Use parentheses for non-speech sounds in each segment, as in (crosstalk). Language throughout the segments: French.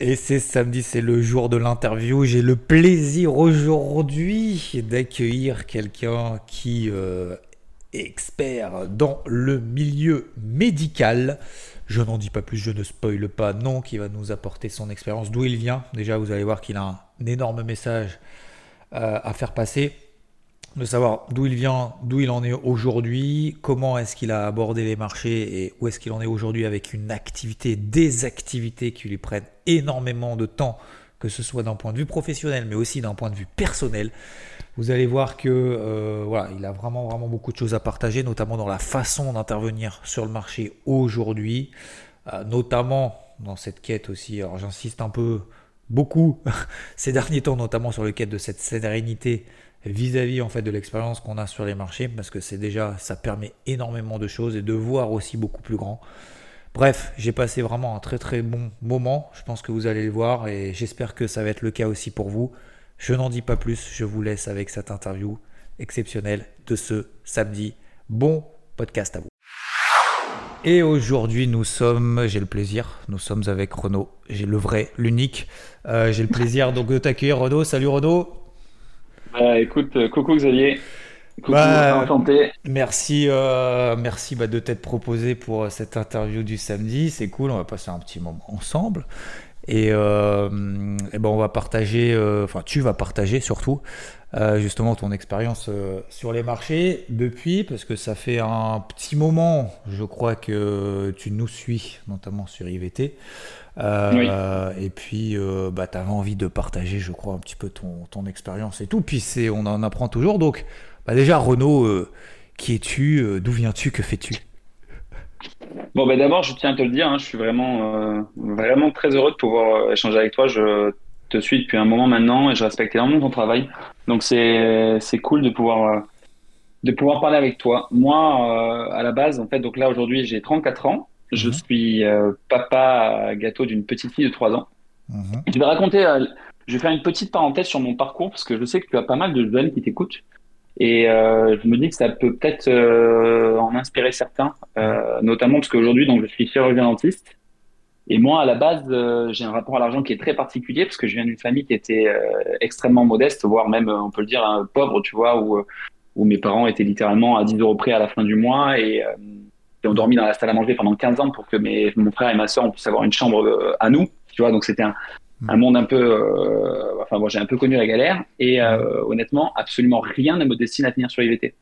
Et c'est samedi, c'est le jour de l'interview. J'ai le plaisir aujourd'hui d'accueillir quelqu'un qui euh, est expert dans le milieu médical. Je n'en dis pas plus, je ne spoile pas, non, qui va nous apporter son expérience, d'où il vient. Déjà, vous allez voir qu'il a un énorme message euh, à faire passer de savoir d'où il vient, d'où il en est aujourd'hui, comment est-ce qu'il a abordé les marchés et où est-ce qu'il en est aujourd'hui avec une activité, des activités qui lui prennent énormément de temps, que ce soit d'un point de vue professionnel, mais aussi d'un point de vue personnel. Vous allez voir que euh, voilà, il a vraiment vraiment beaucoup de choses à partager, notamment dans la façon d'intervenir sur le marché aujourd'hui, euh, notamment dans cette quête aussi. Alors j'insiste un peu beaucoup (laughs) ces derniers temps, notamment sur le quête de cette sérénité vis-à-vis en fait de l'expérience qu'on a sur les marchés parce que c'est déjà ça permet énormément de choses et de voir aussi beaucoup plus grand. Bref, j'ai passé vraiment un très très bon moment, je pense que vous allez le voir et j'espère que ça va être le cas aussi pour vous. Je n'en dis pas plus, je vous laisse avec cette interview exceptionnelle de ce samedi. Bon podcast à vous. Et aujourd'hui, nous sommes, j'ai le plaisir, nous sommes avec Renaud. J'ai le vrai, l'unique. Euh, j'ai le plaisir donc de t'accueillir, Renaud. Salut Renaud. Bah, écoute, euh, coucou Xavier. Coucou, bah, Merci, euh, merci bah, de t'être proposé pour euh, cette interview du samedi. C'est cool, on va passer un petit moment ensemble. Et, ben on va partager, enfin tu vas partager surtout justement ton expérience sur les marchés depuis, parce que ça fait un petit moment, je crois que tu nous suis, notamment sur IVT. Euh, et puis, euh, bah, tu avais envie de partager, je crois, un petit peu ton, ton expérience et tout. Puis c'est, on en apprend toujours. Donc, bah, déjà, Renaud, euh, qui es-tu D'où viens-tu Que fais-tu? Bon, bah, d'abord, je tiens à te le dire, hein, je suis vraiment, vraiment très heureux de pouvoir échanger avec toi. Je te suis depuis un moment maintenant et je respecte énormément ton travail. Donc, c'est, c'est cool de pouvoir, de pouvoir parler avec toi. Moi, à la base, en fait, donc là, aujourd'hui, j'ai 34 ans. Je mhm. suis euh, papa gâteau d'une petite fille de 3 ans. Mhm. Je vais raconter, euh, je vais faire une petite parenthèse sur mon parcours parce que je sais que tu as pas mal de jeunes qui t'écoutent. Et euh, je me dis que ça peut peut-être en inspirer certains, notamment parce qu'aujourd'hui, donc, je suis chirurgien dentiste. Et moi, à la base, j'ai un rapport à l'argent qui est très particulier parce que je viens d'une famille qui était extrêmement modeste, voire même, on peut le dire, pauvre, tu vois, où, où mes parents étaient littéralement à 10 euros près à la fin du mois. Et et on dormi dans la salle à manger pendant 15 ans pour que mes, mon frère et ma soeur puissent avoir une chambre euh, à nous. Tu vois, donc c'était un, un, monde un peu. Euh, enfin, moi, j'ai un peu connu la galère. Et euh, honnêtement, absolument rien ne me destine à tenir sur IVT.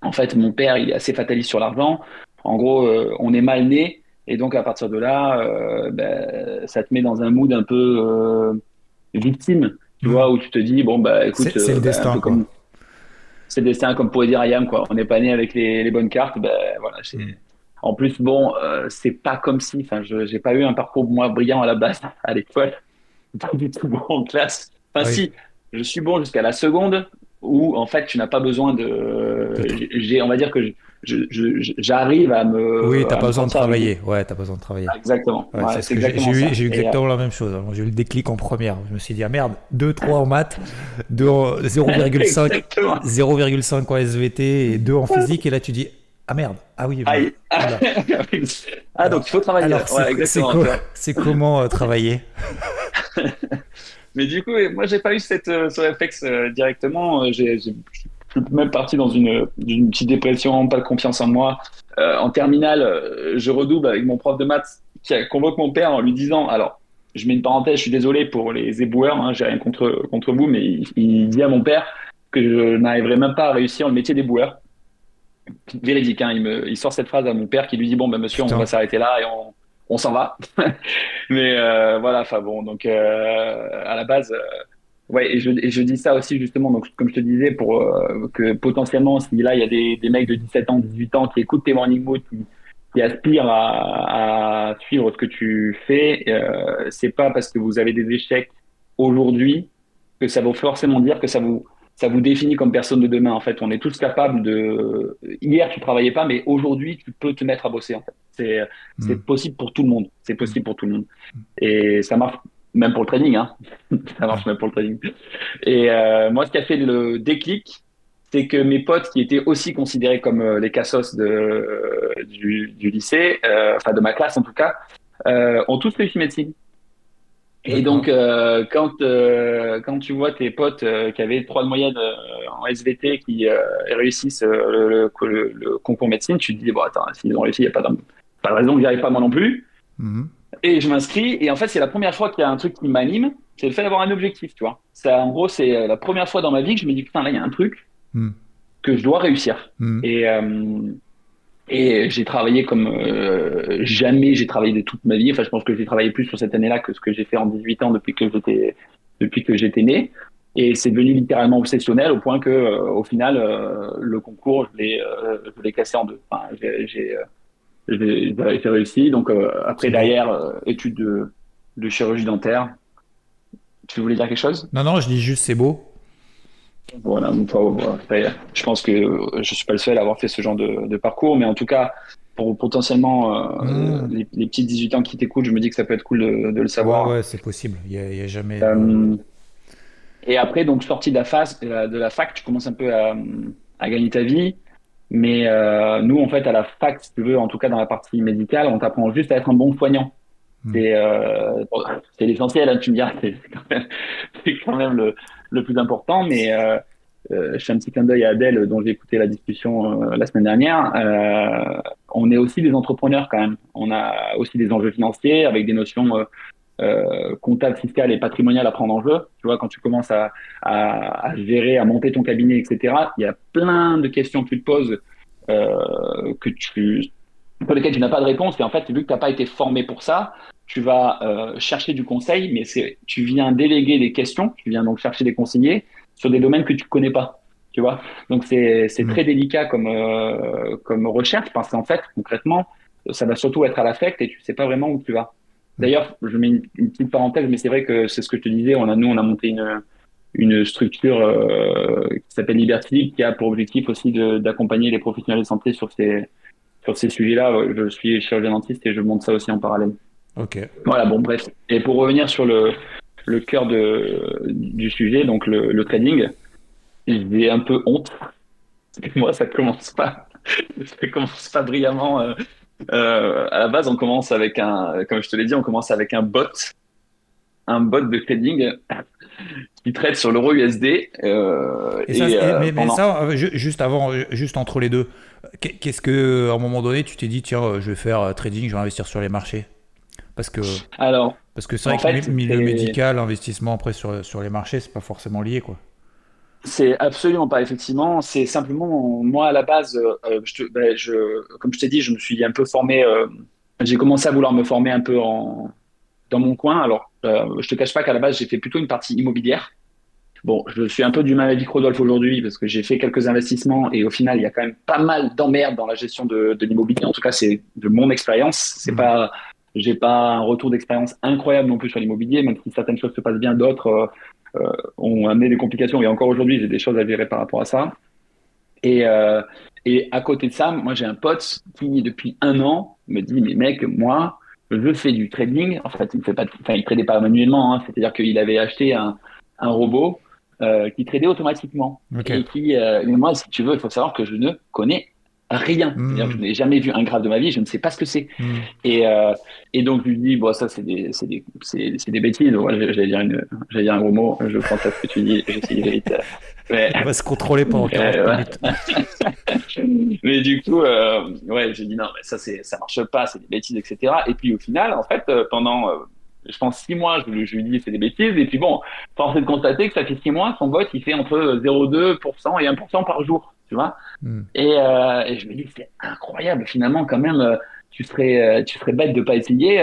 En fait, mon père, il est assez fataliste sur l'argent. En gros, on est mal né. Et donc, à partir de là, ben, ça te met dans un mood un peu victime, tu mmh. vois, où tu te dis, bon, bah écoute. C'est le ben, destin, comme c'est le destin, comme pourrait dire Ayam, quoi. On n'est pas né avec les, les bonnes cartes. Ben, voilà, mm. En plus, bon, euh, c'est pas comme si, enfin, je j'ai pas eu un parcours moins brillant à la base (laughs) à l'école, pas du tout bon en classe. Enfin, si, je suis bon jusqu'à la seconde, où en fait, tu n'as pas besoin de. J'ai, on va dire que j'arrive à me. Oui, t'as pas besoin de travailler. Ouais, t'as pas besoin de travailler. Exactement. j'ai eu, j'ai eu exactement la même chose. J'ai eu le déclic en première. Je me suis dit, ah merde, 2, 3 en maths, 0,5 0,5 en (laughs) SVT et 2 en physique. Et là, tu dis, ah merde, ah oui. (laughs) ah, donc il faut travailler. Alors, c'est comment euh, travailler? (laughs) Mais du coup, moi, j'ai pas eu cette, euh, ce réflexe euh, directement. J'ai même parti dans une, une, petite dépression, pas de confiance en moi. Euh, en terminale, euh, je redouble avec mon prof de maths qui convoque mon père en lui disant, alors, je mets une parenthèse, je suis désolé pour les éboueurs, hein, j'ai rien contre, contre vous, mais il, dit à mon père que je n'arriverai même pas à réussir le métier d'éboueur. Véridique, hein, il, me, il sort cette phrase à mon père qui lui dit, bon, ben monsieur, on va s'arrêter là et on, on s'en va. (laughs) mais euh, voilà, enfin bon, donc à la base Ouais, et je, dis ça aussi justement, donc comme je te disais, pour euh, que potentiellement, si là il y a des, mecs de 17 ans, 18 ans qui écoutent tes morning qui, aspirent à, suivre ce que tu fais, euh, c'est pas parce que vous avez des échecs aujourd'hui que ça veut forcément dire que ça vous ça vous définit comme personne de demain. En fait, on est tous capables de. Hier, tu travaillais pas, mais aujourd'hui, tu peux te mettre à bosser. En fait, c'est hmm. possible pour tout le monde. C'est possible pour tout le monde. Et ça marche même pour le trading, hein. (laughs) ça marche même pour le trading. Et euh, moi, ce qui a fait le déclic, c'est que mes potes qui étaient aussi considérés comme euh, les cassos de, euh, du, du, lycée, enfin de ma classe en tout cas, ont tous réussi médecine. Et donc, quand, quand tu vois tes potes qui avaient trois de moyenne en SVT qui réussissent le, le, concours médecine, tu te dis, bon, attends, s'ils ont réussi, il n'y a pas pas de raison que j'y arrive pas moi non plus. Mhm. Et je m'inscris, et en fait, c'est la première fois qu'il y a un truc qui m'anime, c'est le fait d'avoir un objectif, tu vois. Ça, en gros, c'est la première fois dans ma vie que je me dis, putain, là, il y a un truc mhm. que je dois réussir. Mhm. Et, et j'ai travaillé comme euh, jamais j'ai travaillé de toute ma vie. Enfin, je pense que j'ai travaillé plus sur cette année-là que ce que j'ai fait en 18 ans depuis que j'étais depuis que j'étais né. Et c'est devenu littéralement obsessionnel au point que, euh, au final, euh, le concours, je l'ai, je l'ai cassé en deux. Enfin, j'ai, j'ai, réussi. Donc après, derrière, études de, de chirurgie dentaire. Tu voulais dire quelque chose? Non, non, je dis juste c'est beau. Voilà, je pense que je suis pas le seul à avoir fait ce genre de, parcours, mais en tout cas, pour potentiellement euh, mmh. les, les, petits 18 ans qui t'écoutent, je me dis que ça peut être cool de, le savoir. Ouais, c'est possible. Il n'y a, jamais. Euh, et après, donc sorti de la, phase, de la, fac, tu commences un peu à, gagner ta vie. Mais euh, nous, en fait, à la fac, si tu veux, en tout cas dans la partie médicale, on t'apprend juste à être un bon soignant. Mmh. C'est l'essentiel, hein, tu me dis, (laughs) c'est quand même le, le plus important, mais euh, euh, je fais un petit clin d'œil à Adèle dont j'ai écouté la discussion euh, la semaine dernière. on est aussi des entrepreneurs quand même. On a aussi des enjeux financiers avec des notions comptables, fiscales et patrimoniales à prendre en jeu. Tu vois, quand tu commences à, à, gérer, à monter ton cabinet, etc., il y a plein de questions que tu te poses que tu, pour lesquelles tu n'as pas de réponse. Et en fait, vu que tu n'as pas été formé pour ça, tu vas euh, chercher du conseil, mais tu viens déléguer des questions, tu viens donc chercher des conseillers sur des domaines que tu connais pas, tu vois. Donc c'est mmh. très délicat comme euh, comme recherche parce qu'en fait concrètement ça va surtout être à l'affect et tu sais pas vraiment où tu vas. D'ailleurs, je mets une, petite parenthèse, mais c'est vrai que c'est ce que je te disais. On a nous on a monté une une structure euh, qui s'appelle Liberty qui a pour objectif aussi d'accompagner les professionnels de santé sur ces sur ces sujets-là. Je suis chirurgien dentiste et je monte ça aussi en parallèle. Ok. Voilà, bon, bref. Et pour revenir sur le, le cœur de, du sujet, donc le, le trading, j'ai un peu honte. (laughs) Moi, ça commence pas, (laughs) ça commence pas brillamment. Euh, euh, à la base, on commence avec un, comme je te l'ai dit, on commence avec un bot, un bot de trading (laughs) qui trade sur l'euro USD. Euh, et, ça, mais, mais, ça, juste avant, juste entre les deux, qu'est-ce que, à un moment donné, tu t'es dit, tiens, je vais faire trading, je vais investir sur les marchés? Parce que, Alors, parce que c'est vrai que le milieu médical, investissement après sur, sur les marchés, c'est pas forcément lié, quoi. C'est absolument pas, effectivement. C'est simplement, moi, à la base, euh, je ben, je, comme je t'ai dit, je me suis un peu formé, euh, j'ai commencé à vouloir me former un peu en, dans mon coin. Alors, euh, je te cache pas qu'à la base, j'ai fait plutôt une partie immobilière. Bon, je suis un peu du maladie Rodolphe aujourd'hui parce que j'ai fait quelques investissements et au final, il y a quand même pas mal d'emmerdes dans la gestion de, de l'immobilier. En tout cas, c'est de mon expérience. C'est mmh. pas j'ai pas un retour d'expérience incroyable non plus sur l'immobilier, même si certaines choses se passent bien, d'autres euh, euh, ont amené des complications. Et encore aujourd'hui, j'ai des choses à gérer par rapport à ça. Et, euh, et à côté de ça, moi, j'ai un pote qui, depuis un an, me dit, mais mec, moi, je fais du trading. En fait, il fait pas, enfin, il tradait pas manuellement. Hein. C'est-à-dire qu'il avait acheté un, un robot euh, qui tradait automatiquement. Et qui, euh, mais moi, si tu veux, il faut savoir que je ne connais rien. Hmm. Je n'ai jamais vu un graphe de ma vie, je ne sais pas ce que c'est. Hmm. Et, euh, et donc, je lui dis, bon, ça, c'est des, c'est des, c'est, c'est des bêtises. j'allais, dire une, j'allais dire un gros mot, je pense à ce que tu dis, j'essaie vite. Mais... (laughs) On va se contrôler pendant 40 minutes. (laughs) mais du coup, euh, ouais, j'ai dit, non, mais ça, c'est, ça marche pas, c'est des bêtises, etc. Et puis, au final, en fait, euh, pendant, euh, je pense, six mois, je, je lui dis, c'est des bêtises. Et puis, bon, force est de constater que ça fait six mois, son vote, il fait entre 0,2% et 1% par jour tu vois. Hmm. Euh, et, je me dis, c'est incroyable, finalement, quand même, euh, tu serais, euh, tu serais bête de pas essayer,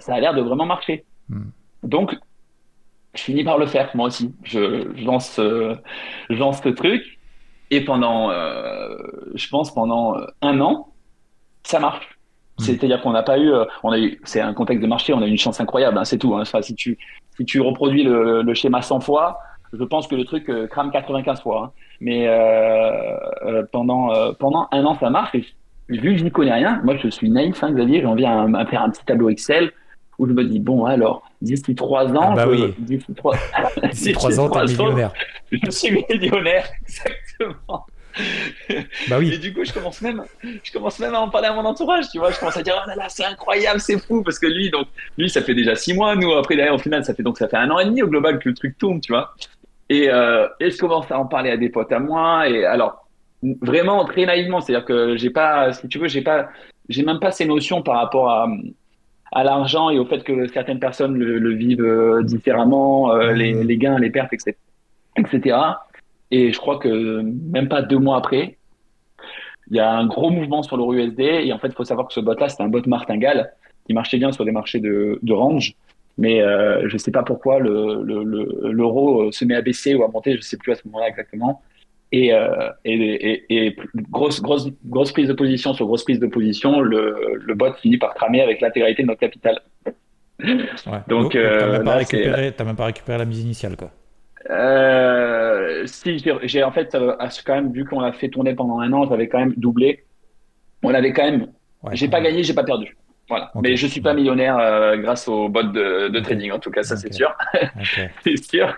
ça a l'air de vraiment marcher. Hmm. Donc, je finis par le faire, moi aussi. Je, lance, je lance ce truc, et pendant, je pense, pendant un an, ça marche. Hmm. C'est-à-dire qu'on n'a pas eu, on a eu, c'est un contexte de marché, on a eu une chance incroyable, hein, c'est tout. Hein. Enfin, si tu, si tu reproduis le, le, schéma 100 fois, je pense que le truc crame 95 fois. Hein. Mais euh, euh, pendant, euh, pendant un an, ça marche. Et vu que je n'y connais rien, moi je suis naïf, hein, Xavier, j'ai envie à, faire un petit tableau Excel où je me dis, bon, alors, d'ici trois ans, ah bah oui. d'ici trois, (laughs) (laughs) d'ici trois ans, t'es millionnaire. Je suis millionnaire, (laughs) exactement. Bah oui. Et du coup, je commence même, je commence même à en parler à mon entourage, tu vois. Je commence à dire, oh là là, c'est incroyable, c'est fou, parce que lui, donc, lui, ça fait déjà six mois, nous, après, derrière, au final, ça fait donc, ça fait un an et demi au global que le truc tourne, tu vois. Et, euh, et je commence à en parler à des potes à moi, et alors, vraiment très naïvement, c'est-à-dire que j'ai pas, si tu veux, j'ai pas, j'ai même pas ces notions par rapport à, à l'argent et au fait que certaines personnes le, vivent euh, différemment, euh, les, les, gains, les pertes, etc., etc. Et je crois que même pas deux mois après, il y a un gros mouvement sur l'euro USD. Et en fait, il faut savoir que ce bot-là, c'était un bot martingale qui marchait bien sur des marchés de, de range. Mais euh, je ne sais pas pourquoi l'euro le, le, se met à baisser ou à monter, je ne sais plus à ce moment-là exactement. Et, euh, et, et, grosse, grosse, grosse prise de position sur grosse prise de position, le, le bot finit par cramer avec l'intégralité de notre capital. Ouais. Donc, euh, tu n'as même, même, pas récupéré la mise initiale, quoi. Euh, si, j'ai en fait, euh, quand même, vu qu'on l'a fait tourner pendant un an, j'avais quand même doublé. On avait quand même. j'ai pas gagné, j'ai pas perdu. Voilà. Mais je suis pas millionnaire euh, grâce au bot de, de, trading, en tout cas, ça c'est sûr. (laughs) c'est sûr.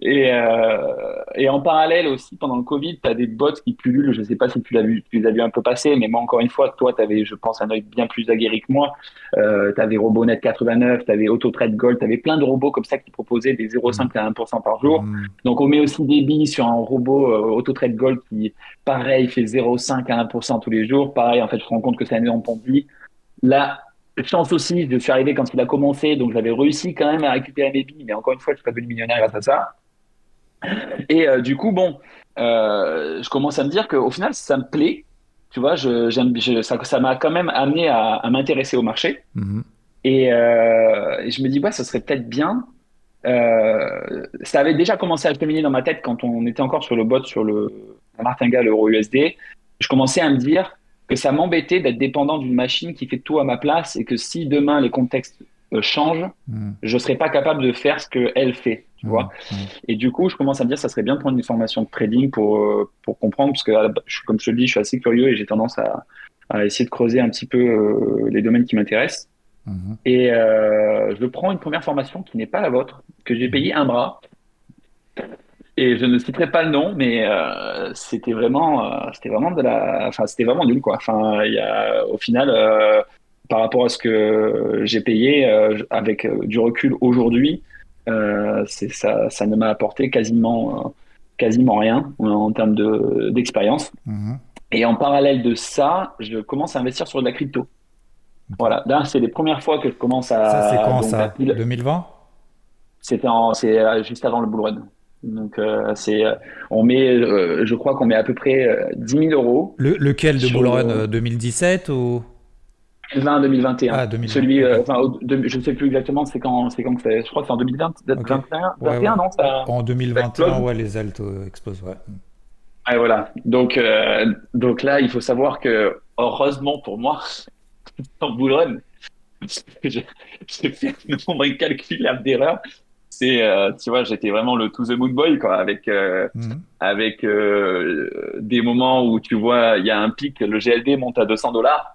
Et, euh, et en parallèle aussi, pendant le Covid, tu as des bots qui pullulent. Je ne sais pas si tu, l'as vu, tu les as vu un peu passer, mais moi, encore une fois, toi, tu avais, je pense, un œil bien plus aguerri que moi. Euh, tu avais Robonet 89, tu avais AutoTrade Gold, tu avais plein de robots comme ça qui proposaient des 0,5 à 1% par jour. Mm. Donc, on met aussi des billes sur un robot euh, AutoTrade Gold qui, pareil, fait 0,5 à 1% tous les jours. Pareil, en fait, je me rends compte que c'est un en Ponzi. Là, chance aussi, je suis arrivé quand il a commencé, donc j'avais réussi quand même à récupérer mes billes, mais encore une fois, je suis pas devenu millionnaire grâce à ça. Et euh, du coup, bon, euh, je commence à me dire qu'au final, ça me plaît. Tu vois, je, je, ça, ça m'a quand même amené à, à m'intéresser au marché. Mhm. Et, euh, et, je me dis, ouais, ça serait peut-être bien. Ça avait déjà commencé à cheminer dans ma tête quand on était encore sur le bot, sur le martingale euro USD. Je commençais à me dire que ça m'embêtait d'être dépendant d'une machine qui fait tout à ma place et que si demain les contextes euh, change, hmm. je serais pas capable de faire ce qu'elle fait. Tu hmm. vois hmm. Et du coup, je commence à me dire, ça serait bien de prendre une formation de trading pour, euh, pour comprendre, parce que comme je te le dis, je suis assez curieux et j'ai tendance à, à, essayer de creuser un petit peu euh, les domaines qui m'intéressent. Et je prends une première formation qui n'est pas la vôtre, que j'ai payé un bras. Et je ne citerai pas le nom, mais c'était vraiment, c'était vraiment de la, enfin c'était vraiment nul quoi. Enfin, il y a, au final, par rapport à ce que j'ai payé euh, avec euh, du recul aujourd'hui, euh, ça, ça ne m'a apporté quasiment, quasiment rien en termes d'expérience. Mhm. Et en parallèle de ça, je commence à investir sur de la crypto. Voilà, là, c'est les premières fois que je commence à. Ça, c'est quand ça? 2020 C'était c'est juste avant le bull run. Donc, c'est, on met, je crois qu'on met à peu près 10 000 euros. Le, lequel de bull run 2017 ou? 2020, 2021. Ah, 2020. Celui, euh, je ne sais plus exactement, c'est quand, c'est quand je crois que c'est en 2020, okay. 21, non ça, En 2021, ouais, les altes euh, explosent, ouais. Et voilà. Donc, euh, donc là, il faut savoir que, heureusement pour moi, (laughs) en Boulogne, (laughs) j'ai fait un nombre incalculable d'erreurs. C'est, tu vois, j'étais vraiment le to the moon boy, quoi, avec, mhm. avec des moments où tu vois, il y a un pic, le GLD monte à 200 dollars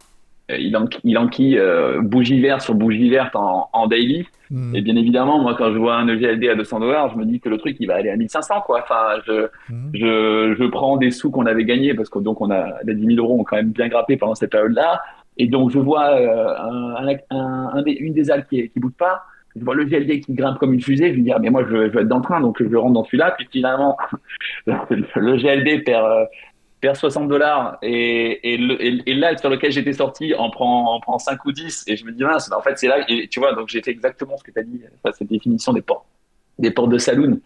euh, il, en, il enquille euh, bougie verte sur bougie verte en, en daily. Hmm. Et bien évidemment, moi, quand je vois un EGLD à 200 dollars, je me dis que le truc, il va aller à 1500, quoi. Enfin, je, hmm. je, je prends des sous qu'on avait gagnés parce que donc on a les 10 000 euros ont quand même bien grappé pendant cette période-là. Et donc, je vois euh, un, un, un, une des algues qui, qui bouge pas. Je vois le GLD qui grimpe comme une fusée. Je me dis, ah, mais moi, je, je vais être dans le train, donc je rentre dans celui-là. Puis finalement, (laughs) le GLD perd, perd 60 dollars et, et, et, là sur lequel j'étais sorti en prend, en prend 5 ou 10 et je me dis mince en fait c'est là et tu vois donc j'ai fait exactement ce que tu as dit cette définition des portes des portes de saloon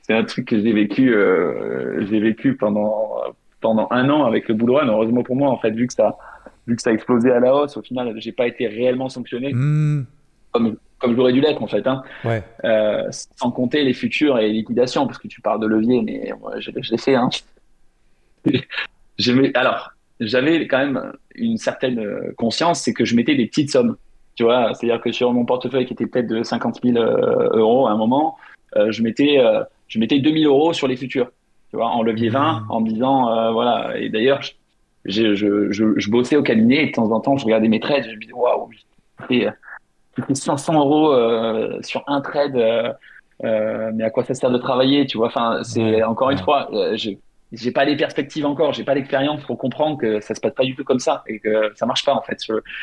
c'est un truc que j'ai vécu euh, j'ai vécu pendant pendant un an avec le bull run heureusement pour moi en fait vu que ça vu que ça a explosé à la hausse au final j'ai pas été réellement sanctionné hmm. comme comme j'aurais dû l'être en fait hein. ouais. euh, sans compter les futurs et les liquidations parce que tu parles de levier mais moi, je, je l'ai fait hein (laughs) alors, j'avais quand même une certaine euh, conscience, c'est que je mettais des petites sommes. Tu vois, c'est-à-dire que sur mon portefeuille qui était peut-être de 50 000 euh, euros à un moment, euh, je mettais, je mettais 2000 euros sur les futurs. Tu vois, en levier 20, mmh. en me disant, voilà. Et d'ailleurs, je, je, je, bossais au cabinet et de temps en temps, je regardais mes trades, je me disais, waouh, fait 500 euros sur un trade. mais à quoi ça sert de travailler, tu vois? Enfin, c'est encore une fois, j'ai pas les perspectives encore, j'ai pas l'expérience pour comprendre que ça se passe pas du tout comme ça et que ça marche pas en fait.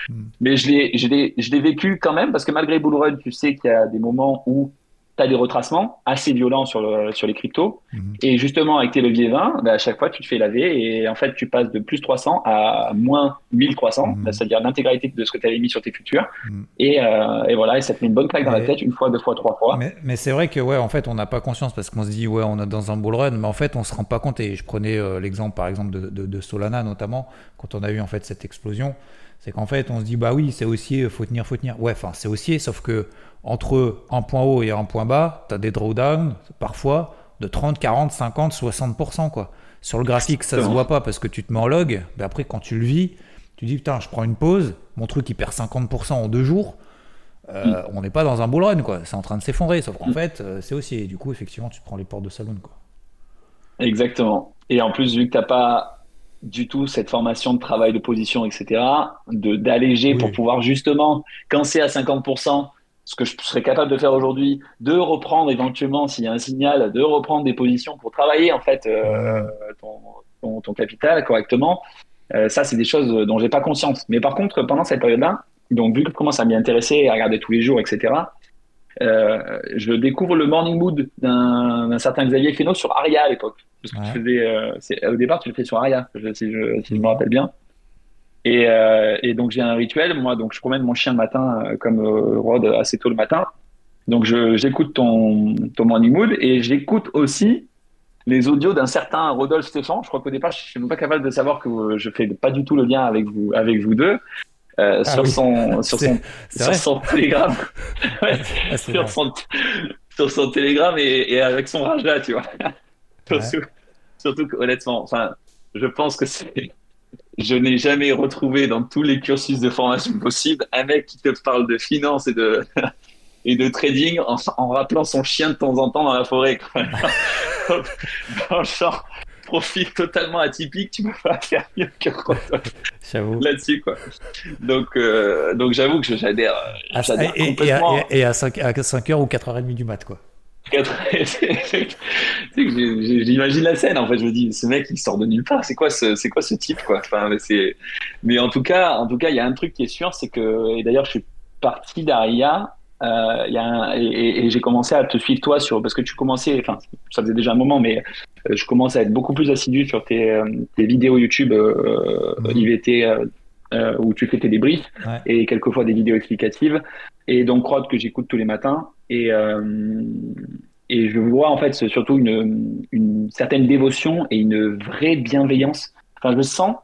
Hmm. Mais je l'ai, je l'ai, je l'ai vécu quand même parce que malgré Bull Run, tu sais qu'il y a des moments où tu as des retracements assez violents sur, le, sur les cryptos. Mhm. Et justement, avec tes leviers 20, bah, à chaque fois, tu te fais laver et en fait, tu passes de plus 300 à moins 1300, mhm. bah, c'est-à-dire l'intégralité de ce que tu avais mis sur tes futurs. Mhm. Et, euh, et, voilà, et ça te met une bonne claque dans la tête une fois, deux fois, trois fois. Mais, mais c'est vrai que, ouais, en fait, on n'a pas conscience parce qu'on se dit, ouais, on est dans un bull run, mais en fait, on se rend pas compte. Et je prenais euh, l'exemple, par exemple, de, de, de, Solana notamment, quand on a eu en fait cette explosion. C'est qu'en fait, on se dit, bah oui, c'est haussier, faut tenir, faut tenir. Ouais, enfin, c'est haussier, sauf que entre un point haut et un point bas, tu as des drawdowns parfois de 30, 40, 50, 60%. Quoi. Sur le graphique, ça se voit pas parce que tu te mets en log, mais après, quand tu le vis, tu dis putain, je prends une pause, mon truc il perd 50% en deux jours. Euh, mm. On n'est pas dans un bull run, quoi. C'est en train de s'effondrer, sauf qu'en mm. fait, euh, c'est aussi. Et du coup, effectivement, tu prends les portes de salon, quoi. Exactement. Et en plus, vu que tu n'as pas du tout cette formation de travail de position, etc., d'alléger pour pouvoir justement, quand c'est à 50%, ce que je serais capable de faire aujourd'hui, de reprendre éventuellement, s'il y a un signal, de reprendre des positions pour travailler en fait euh, ton, ton, capital correctement. Euh, ça, c'est des choses dont j'ai pas conscience. Mais par contre, pendant cette période-là, donc vu que je commence à m'y intéresser, à regarder tous les jours, etc., euh, je découvre le morning mood d'un certain Xavier Fesneau sur Aria à l'époque. Euh, au départ, tu le fais sur Aria, si je, si je me rappelle bien. Et, euh, et donc j'ai un rituel, moi, donc je promène mon chien le matin comme Rod assez tôt le matin. Donc j'écoute ton, ton morning mood et j'écoute aussi les audios d'un certain Rodolphe Stéphane. Je crois qu'au départ, je suis même pas capable de savoir que je fais pas du tout le lien avec vous, avec vous deux. Euh, ah sur, son, (laughs) sur, son, sur son télégramme. (laughs) ouais, (laughs) ah, sur, son, sur son télégramme et, et avec son rage là, tu vois. surtout, surtout honnêtement, enfin, je pense que c'est je n'ai jamais retrouvé dans tous les cursus de formation possibles un mec qui te parle de finance et de, et de trading en, rappelant son chien de temps en temps dans la forêt. dans le genre profil totalement atypique, tu peux pas faire mieux que là-dessus. quoi. Donc, euh, donc j'avoue que j'adhère. Ah, et, et, à, 5, à 5h ou 4h30 du mat, quoi. (laughs) J'imagine la scène en fait. Je me dis, ce mec il sort de nulle part. C'est quoi ce, c'est quoi ce type quoi? Enfin, c'est. Mais en tout cas, en tout cas, il y a un truc qui est sûr, c'est que et d'ailleurs je suis parti d'Aria. Euh, y a et, j'ai commencé à te suivre toi sur parce que tu commençais, enfin ça faisait déjà un moment, mais euh, je commence à être beaucoup plus assidu sur tes, euh, tes vidéos YouTube mhm. IVT où tu fais tes débriefs et quelquefois des vidéos explicatives. Et donc, Rod, que j'écoute tous les matins. Et, et je vois en fait surtout une, une, certaine dévotion et une vraie bienveillance. Enfin, je sens,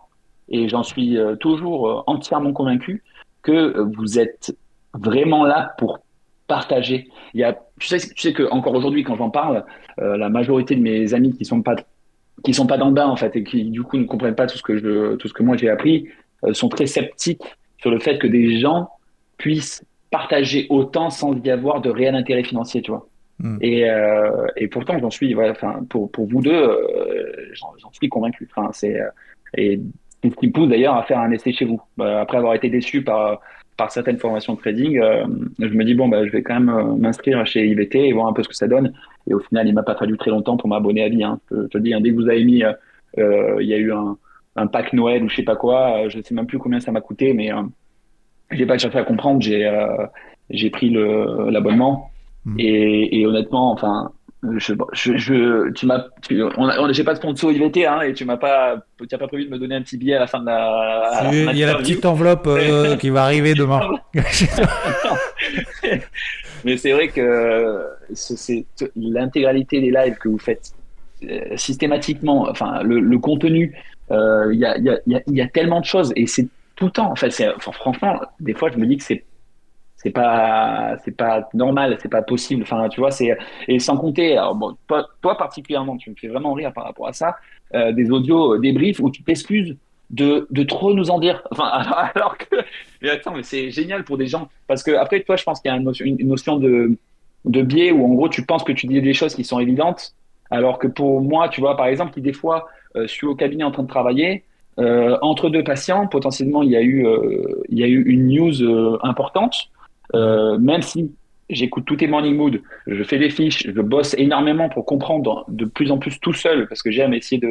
et j'en suis toujours entièrement convaincu, que vous êtes vraiment là pour partager. Il y a, tu sais, tu sais que encore aujourd'hui, quand j'en parle, la majorité de mes amis qui sont pas qui sont pas dans le bain en fait et qui du coup ne comprennent pas tout ce que je, tout ce que moi j'ai appris, euh, sont très sceptiques sur le fait que des gens puissent partager autant sans y avoir de réel intérêt financier, tu vois. Hmm. Et, euh, et, pourtant, j'en suis, enfin, pour, pour vous deux, euh, j'en suis convaincu. Enfin, c'est et ce qui me pousse d'ailleurs à faire un essai chez vous. Après avoir été déçu par par certaines formations de trading, je me dis bon, bah, je vais quand même m'inscrire chez IVT et voir un peu ce que ça donne. Et au final, il m'a pas fallu très longtemps pour m'abonner à vie. Hein. Je, te dis, hein, dès que vous avez mis, il y a eu un un pack Noël ou je sais pas quoi. Euh, je sais même plus combien ça m'a coûté, mais euh, j'ai pas cherché à comprendre. J'ai euh, j'ai pris l'abonnement et, et, honnêtement, enfin, je, je, je tu m'as, j'ai pas de sponsor IVT, hein, et tu m'as pas, tu as pas prévu de me donner un petit billet à la fin de la. il y a la petite enveloppe (laughs) qui va arriver demain. (laughs) Mais c'est vrai que c'est l'intégralité des lives que vous faites systématiquement, enfin le, le contenu euh, il y, a, y, a, y, a, tellement de choses et c'est tout le temps. En fait, enfin, franchement, des fois, je me dis que c'est c'est pas c'est pas normal c'est pas possible. Enfin tu vois c'est et sans compter bon, toi, particulièrement tu me fais vraiment rire par rapport à ça euh, des audios des briefs où tu t'excuses de, de trop nous en dire. Enfin (laughs) alors, que mais attends mais c'est génial pour des gens. Parce que après toi je pense qu'il y a une notion, de de biais où en gros tu penses que tu dis des choses qui sont évidentes alors que pour moi tu vois par exemple qui des fois euh, suis au cabinet en train de travailler. Euh, entre deux patients, potentiellement, il y a eu, euh, il y a eu une news importante, même si j'écoute tous tes morning mood, je fais des fiches, je bosse énormément pour comprendre de plus en plus tout seul, parce que j'aime essayer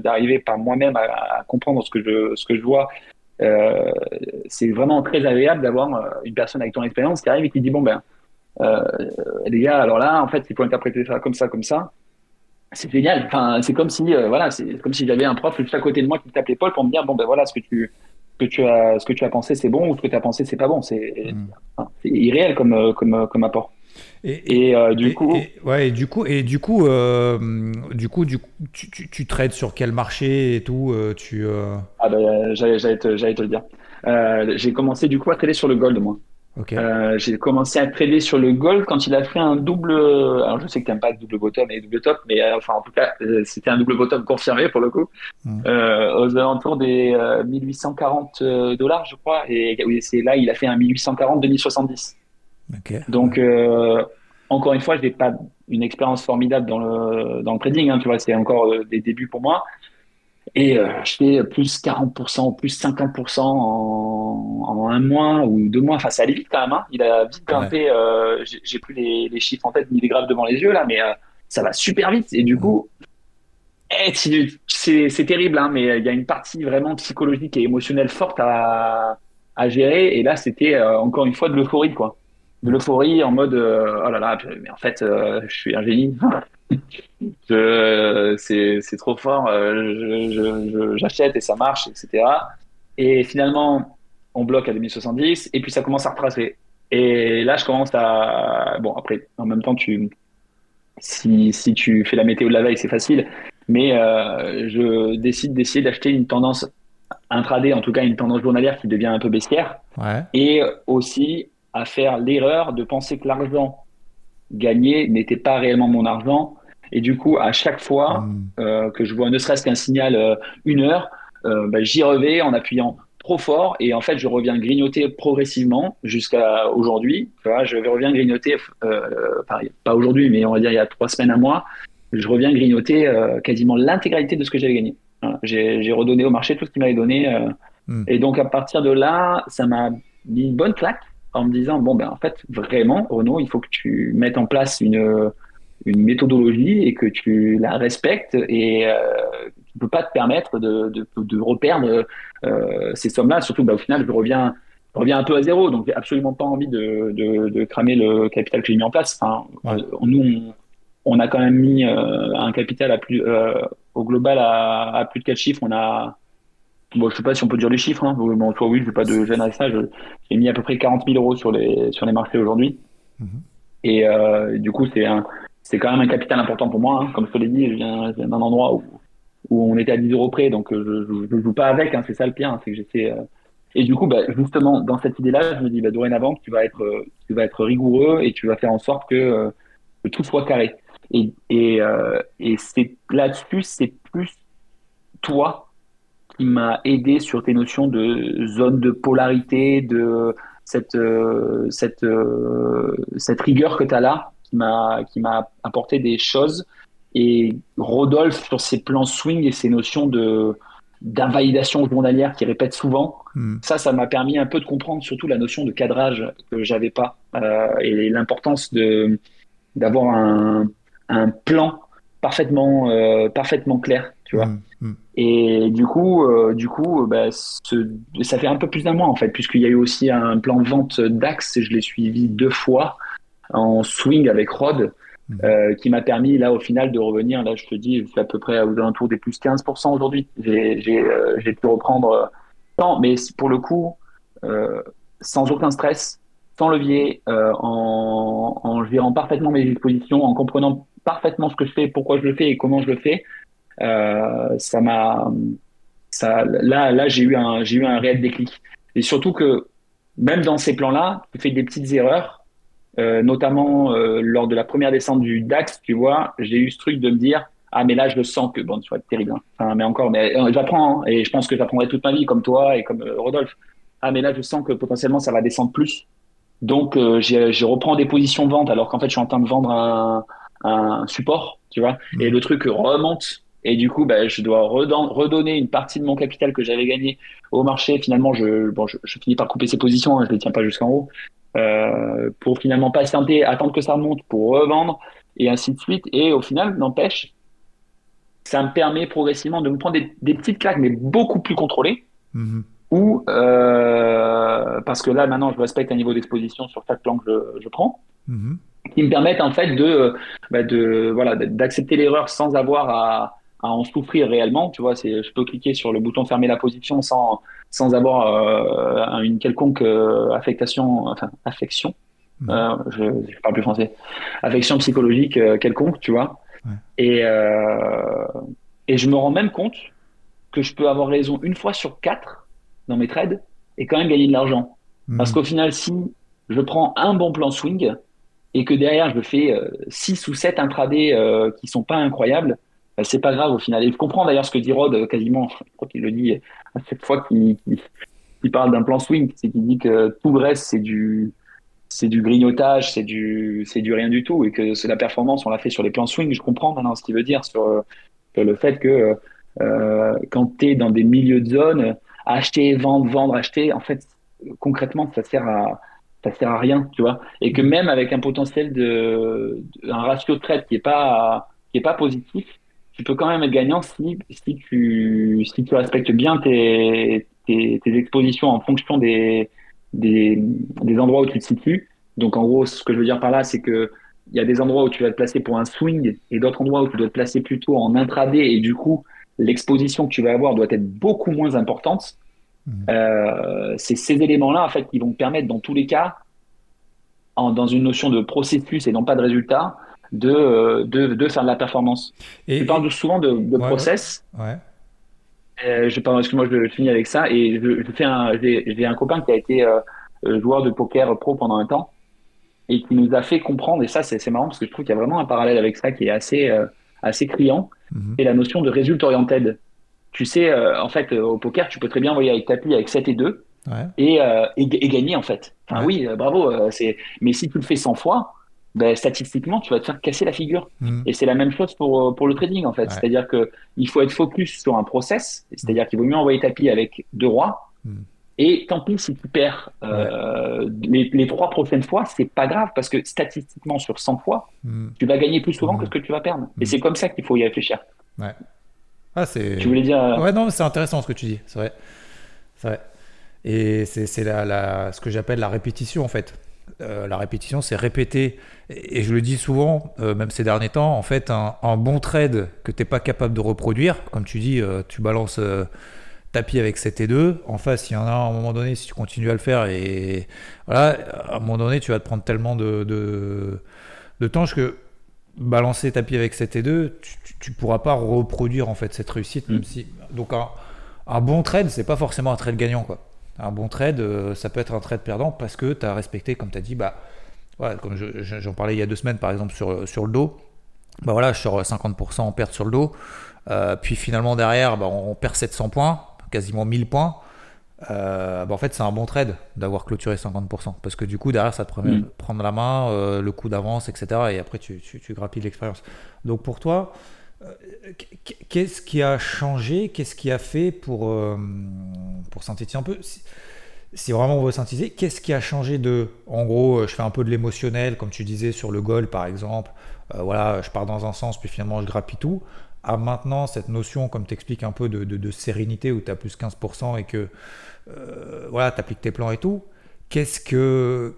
d'arriver de, par moi-même à, comprendre ce que je, ce que je vois. Euh, c'est vraiment très agréable d'avoir euh, une personne avec ton expérience qui arrive et qui dit bon ben euh, les gars alors là en fait il faut interpréter ça comme ça comme ça c'est génial enfin c'est comme si voilà c'est comme si j'avais un prof juste à côté de moi qui me tape l'épaule pour me dire bon ben voilà ce que tu que tu as, ce que tu as pensé c'est bon ou ce que tu as pensé c'est pas bon. C'est mm. irréel comme, comme, comme apport. Et, euh, du coup, ouais, et du coup, et du coup, euh, du coup, du tu, tu, tu, trades sur quel marché et tout, euh, tu. Ah ben, j'allais, te, te le dire. j'ai commencé du coup à trader sur le gold moi. Euh, j'ai commencé à trader sur le gold quand il a fait un double. Alors je sais que tu n'aimes pas double bottom et double top, mais euh, enfin en tout cas c'était un double bottom confirmé pour le coup, hmm. euh, aux alentours des 1840 dollars je crois. Et oui, c'est là il a fait un 1840 2070. Donc encore une fois, je n'ai pas une expérience formidable dans le dans le trading. Hein, tu vois, c'est encore des débuts pour moi. Et euh, je fais plus 40%, plus 50% en, en, un mois ou deux mois. Enfin, ça allait vite quand même. Hein. Il a vite grimpé. Euh, J'ai plus les, les, chiffres en tête ni les graphes devant les yeux là, mais euh, ça va super vite. Et du coup, eh, c'est terrible, hein, mais il y a une partie vraiment psychologique et émotionnelle forte à, à gérer. Et là, c'était euh, encore une fois de l'euphorie, quoi. De l'euphorie en mode, oh là là, mais en fait, je suis un génie. (laughs) c'est trop fort, euh, j'achète et ça marche, etc. Et finalement, on bloque à 2070 et puis ça commence à retracer. Et là, je commence à. Bon, après, en même temps, tu... si, si tu fais la météo de la veille, c'est facile. Mais euh, je décide d'essayer d'acheter une tendance intraday, en tout cas une tendance journalière qui devient un peu baissière. Et aussi à faire l'erreur de penser que l'argent gagné n'était pas réellement mon argent et du coup, à chaque fois hmm. euh, que je vois ne serait-ce qu'un signal euh, une heure, euh, bah, j'y revais en appuyant trop fort et en fait je reviens grignoter progressivement jusqu'à aujourd'hui. Je reviens grignoter, pas aujourd'hui, mais on va dire il y a trois semaines à mois, je reviens grignoter quasiment l'intégralité de ce que j'avais gagné. J'ai redonné au marché tout ce qu'il m'avait donné. Hmm. Et donc à partir de là, ça m'a mis une bonne claque en me disant bon ben en fait vraiment Renaud, il faut que tu mettes en place une une méthodologie et que tu la respectes et euh, tu ne peux pas te permettre de, de, de reperdre euh, ces sommes-là. Surtout, bah, au final, je reviens, je reviens un peu à zéro. Donc, j'ai absolument pas envie de, de, de, cramer le capital que j'ai mis en place. Enfin, euh, nous, on, a quand même mis euh, un capital à plus, au global à, à, plus de 4 chiffres. On a, bon, je sais pas si on peut dire les chiffres. Hein. Bon, toi, oui, je pas de gêne à ça. J'ai mis à peu près 40 000 euros sur les, sur les marchés aujourd'hui. Mm-hmm. Et du coup, c'est un, c'est quand même un capital important pour moi. Hein. Comme je te l'ai dit, je viens, d'un endroit où, on était à 10 euros près, donc euh, je ne joue pas avec. Hein. c'est ça le pire, hein. c'est que j'essaie. Euh... Et du coup, bah, justement, dans cette idée-là, je me dis, bah, dorénavant, tu vas être, euh, tu vas être rigoureux et tu vas faire en sorte que, tout soit carré. Et, c'est là-dessus, c'est plus toi qui m'a aidé sur tes notions de zone de polarité, de cette, cette rigueur que tu as là, m'a qui m'a apporté des choses et Rodolphe sur ses plans swing et ses notions de d'invalidation journalière qui répète souvent. Hmm. Ça, ça m'a permis un peu de comprendre surtout la notion de cadrage que j'avais pas euh, et l'importance de d'avoir un, un plan parfaitement euh, parfaitement clair, tu vois. Hmm. Hmm. Et du coup, euh, du coup, bah, ce, ça fait un peu plus d'un mois en fait, puisqu'il y a eu aussi un plan de vente d'Axe, je l'ai suivi deux fois en swing avec Rod, mhm. euh, qui m'a permis là au final de revenir. Là, je te dis, je suis à peu près aux alentours des plus 15% aujourd'hui. J'ai euh, pu reprendre tant, mais pour le coup, euh, sans aucun stress, sans levier, en, en, gérant parfaitement mes dispositions, en comprenant parfaitement ce que je fais, pourquoi je le fais et comment je le fais. ça m'a, ça, là, là, j'ai eu un, j'ai eu un réel déclic. Et surtout que même dans ces plans-là, tu fais des petites erreurs euh, notamment euh, lors de la première descente du DAX, tu vois, j'ai eu ce truc de me dire ah mais là je le sens que bon tu vois terrible hein. enfin, mais encore mais euh, j'apprends hein, et je pense que j'apprendrai toute ma vie comme toi et comme Rodolphe. Ah mais là je sens que potentiellement ça va descendre plus. Donc je reprends des positions de vente alors qu'en fait je suis en train de vendre un, un support tu vois. Et le truc remonte Et du coup, bah, je dois redonner une partie de mon capital que j'avais gagné au marché. Finalement, je, bon, je, finis par couper ces positions, hein, je ne les tiens pas jusqu'en haut, euh, pour finalement patienter, attendre que ça remonte, pour revendre, et ainsi de suite. Et au final, n'empêche, ça me permet progressivement de me prendre des, petites claques, mais beaucoup plus contrôlées. Mm-hmm. Ou euh, parce que là, maintenant, je respecte un niveau d'exposition sur chaque plan que je, prends. Mm-hmm. qui me permettent en fait de, bah, de voilà d'accepter l'erreur sans avoir à, à en souffrir réellement. Tu vois, c'est, je peux cliquer sur le bouton fermer la position sans, sans avoir euh, une quelconque euh, affectation, enfin, affection. Mmh. Euh, je, je parle plus français. Affection psychologique quelconque, tu vois. Et, et je me rends même compte que je peux avoir raison une fois sur quatre dans mes trades et quand même gagner de l'argent. Mmh. Parce qu'au final, si je prends un bon plan swing et que derrière je fais 6 ou 7 intradés qui sont pas incroyables, c'est pas grave au final. Et je comprends d'ailleurs ce que dit Rod quasiment, je crois qu'il le dit à cette fois qu'il parle d'un plan swing, c'est qu'il dit que tout le reste c'est du c'est du grignotage, c'est du c'est du rien du tout et que c'est la performance on l'a fait sur les plans swing. Je comprends maintenant ce qu'il veut dire sur, le fait que euh, quand tu es dans des milieux de zone, acheter, vendre, vendre, acheter, en fait concrètement ça sert à ça sert à rien, tu vois. Et que même avec un potentiel de, un ratio de trade qui est pas qui est pas positif, tu peux quand même être gagnant si, si, tu, si tu respectes bien tes, tes, expositions en fonction des, des, des, endroits où tu te situes. Donc, en gros, ce que je veux dire par là, c'est que il y a des endroits où tu vas te placer pour un swing et d'autres endroits où tu dois te placer plutôt en intraday et du coup, l'exposition que tu vas avoir doit être beaucoup moins importante. Mmh. Euh, c'est ces éléments-là, en fait, qui vont te permettre, dans tous les cas, en, dans une notion de processus et non pas de résultat, de, de, de, faire de la performance. Et, je parle souvent de, de process. Ouais. Euh, je parle, excuse-moi, je, finis avec ça. Et je, je fais un, j'ai un copain qui a été euh, euh, joueur de poker pro pendant un temps et qui nous a fait comprendre, et ça c'est marrant parce que je trouve qu'il y a vraiment un parallèle avec ça qui est assez, assez criant, mhm. c'est la notion de résultat oriented. Tu sais, en fait, au poker, tu peux très bien envoyer avec tapis avec 7 et 2 ouais. et, et, gagner en fait. Enfin, Oui, bravo. c'est mais si tu le fais 100 fois, ben, statistiquement, tu vas te faire casser la figure. Mm. Et c'est la même chose pour, euh, pour le trading, en fait. C'est-à-dire que il faut être focus sur un process. C'est-à-dire qu'il vaut mieux envoyer tapis avec deux rois. Mm. Et tant pis si tu perds euh, les, les, trois prochaines fois, c'est pas grave parce que statistiquement, sur 100 fois, mm. tu vas gagner plus souvent que ce que tu vas perdre. Et c'est comme ça qu'il faut y réfléchir. Ouais. Ah, c'est... Tu voulais dire. Euh, ouais, non, c'est intéressant ce que tu dis. C'est vrai. C'est vrai. Et c'est, c'est la, la, ce que j'appelle la répétition, en fait. Euh, la répétition, c'est répéter. Et, je le dis souvent, euh, même ces derniers temps, en fait, un, bon trade que tu n'es pas capable de reproduire, comme tu dis, euh, tu balances tapis avec 7 et 2. En face, il y en a à un moment donné, si tu continues à le faire, et voilà, à un moment donné, tu vas te prendre tellement de, de, temps que balancer tapis avec 7 et 2, tu ne pourras pas reproduire en fait cette réussite. Même mm. si, donc un, un bon trade, c'est pas forcément un trade gagnant. quoi un bon trade, euh, ça peut être un trade perdant parce que tu as respecté, comme tu as dit, bah, comme j'en parlais il y a deux semaines par exemple sur, sur le dos, bah voilà, je sors 50% en perte sur le dos, euh, puis finalement derrière, bah, on perd 700 points, quasiment 1000 points. Euh, bah en fait, c'est un bon trade d'avoir clôturé 50% parce que du coup, derrière, ça te permet de prendre la main, le coup d'avance, etc. Et après, tu, tu, tu grappilles l'expérience. Donc pour toi, Qu'est-ce qui a changé? Qu'est-ce qui a fait pour, euh, pour synthétiser un peu si, vraiment on veut synthétiser, qu'est-ce qui a changé de, en gros, euh, je fais un peu de l'émotionnel, comme tu disais sur le goal par exemple, euh, voilà, je pars dans un sens, puis finalement je grappille tout, à maintenant cette notion, comme tu expliques un peu, de, de, sérénité où tu as plus 15% et que voilà, tu appliques tes plans et tout, qu'est-ce que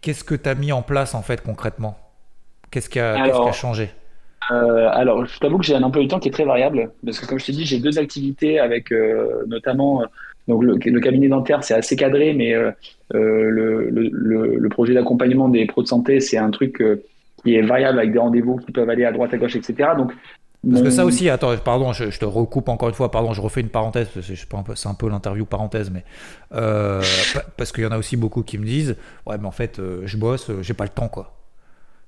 qu'est-ce que tu as mis en place en fait concrètement? Qu'est-ce qui, a, qu'est-ce qui a changé? Euh, alors, je t'avoue que j'ai un emploi du temps qui est très variable parce que, comme je te dis, j'ai deux activités avec euh, notamment euh, donc le, cabinet dentaire, c'est assez cadré, mais le, le, projet d'accompagnement des pros de santé, c'est un truc qui est variable avec des rendez-vous qui peuvent aller à droite, à gauche, etc. Donc, parce que ça aussi, attends, pardon, je, te recoupe encore une fois, pardon, je refais une parenthèse, c'est un peu l'interview parenthèse, mais parce qu'il y en a aussi beaucoup qui me disent, ouais, mais en fait, je bosse, j'ai pas le temps, quoi.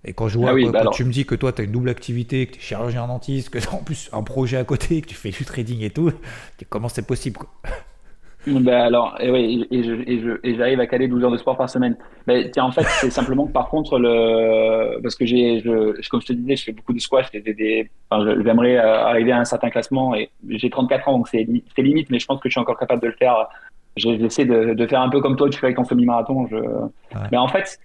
Et quand je vois, ah bah quand, tu me dis que toi, tu as une double activité, que tu es chirurgien dentiste, que tu as en plus un projet à côté, que tu fais du trading et tout, (laughs) comment c'est possible quoi (laughs) Ben alors, et oui, et, je, et, je, et j'arrive à caler 12 heures de sport par semaine. Ben, tiens, en fait, c'est simplement que par contre, le, parce que j'ai, je, comme je te disais, je fais beaucoup de squash, des, des, enfin, j'aimerais euh, arriver à un certain classement et j'ai 34 ans, donc c'est, c'est limite, mais je pense que je suis encore capable de le faire. J'essaie de, de faire un peu comme toi, tu fais avec ton semi-marathon. Je... Mais en fait,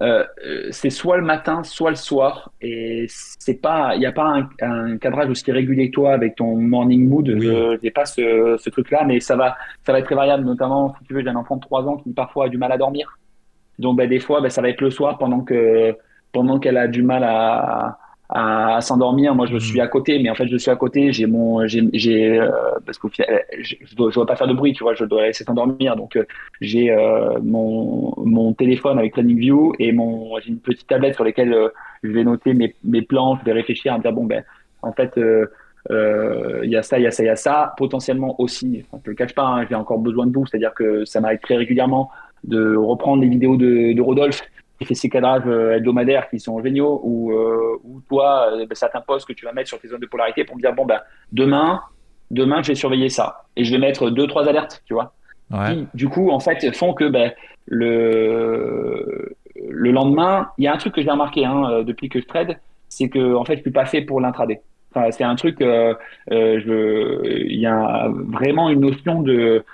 euh, c'est soit le matin, soit le soir, et c'est pas, il n'y a pas un, cadrage aussi régulier que toi avec ton morning mood. Je n'ai pas ce, ce truc-là, mais ça va, ça va être très variable. Notamment, si tu veux, j'ai un enfant de 3 ans qui parfois a du mal à dormir. Donc, ben, des fois, ben, ça va être le soir pendant que, pendant qu'elle a du mal à, à, s'endormir. Moi, je mmh. suis à côté, mais en fait, je suis à côté. J'ai mon, j'ai, euh, parce qu'au final, je, je, dois, dois pas faire de bruit, tu vois. Je dois laisser s'endormir. Donc, euh, j'ai euh, mon, mon téléphone avec Planning View et mon, j'ai une petite tablette sur laquelle je vais noter mes, mes plans. Je vais réfléchir à me dire bon ben, en fait. il y a ça, il y a ça, il y a ça. Potentiellement aussi, enfin, je le cache pas, hein, j'ai encore besoin de vous, c'est-à-dire que ça m'arrive très régulièrement de reprendre les vidéos de, de Rodolphe fait ces cadrages euh, hebdomadaires qui sont géniaux, ou, euh, ou toi, euh, ben, certains posts que tu vas mettre sur tes zones de polarité pour me dire, bon, ben, demain, demain, je vais surveiller ça. Et je vais mettre deux, trois alertes, tu vois. Qui, du coup, en fait, font que ben, le, le lendemain, il y a un truc que j'ai remarqué hein, depuis que je trade, c'est que en fait, je suis pas fait pour l'intraday. Enfin, c'est un truc, euh, je, il y a vraiment une notion de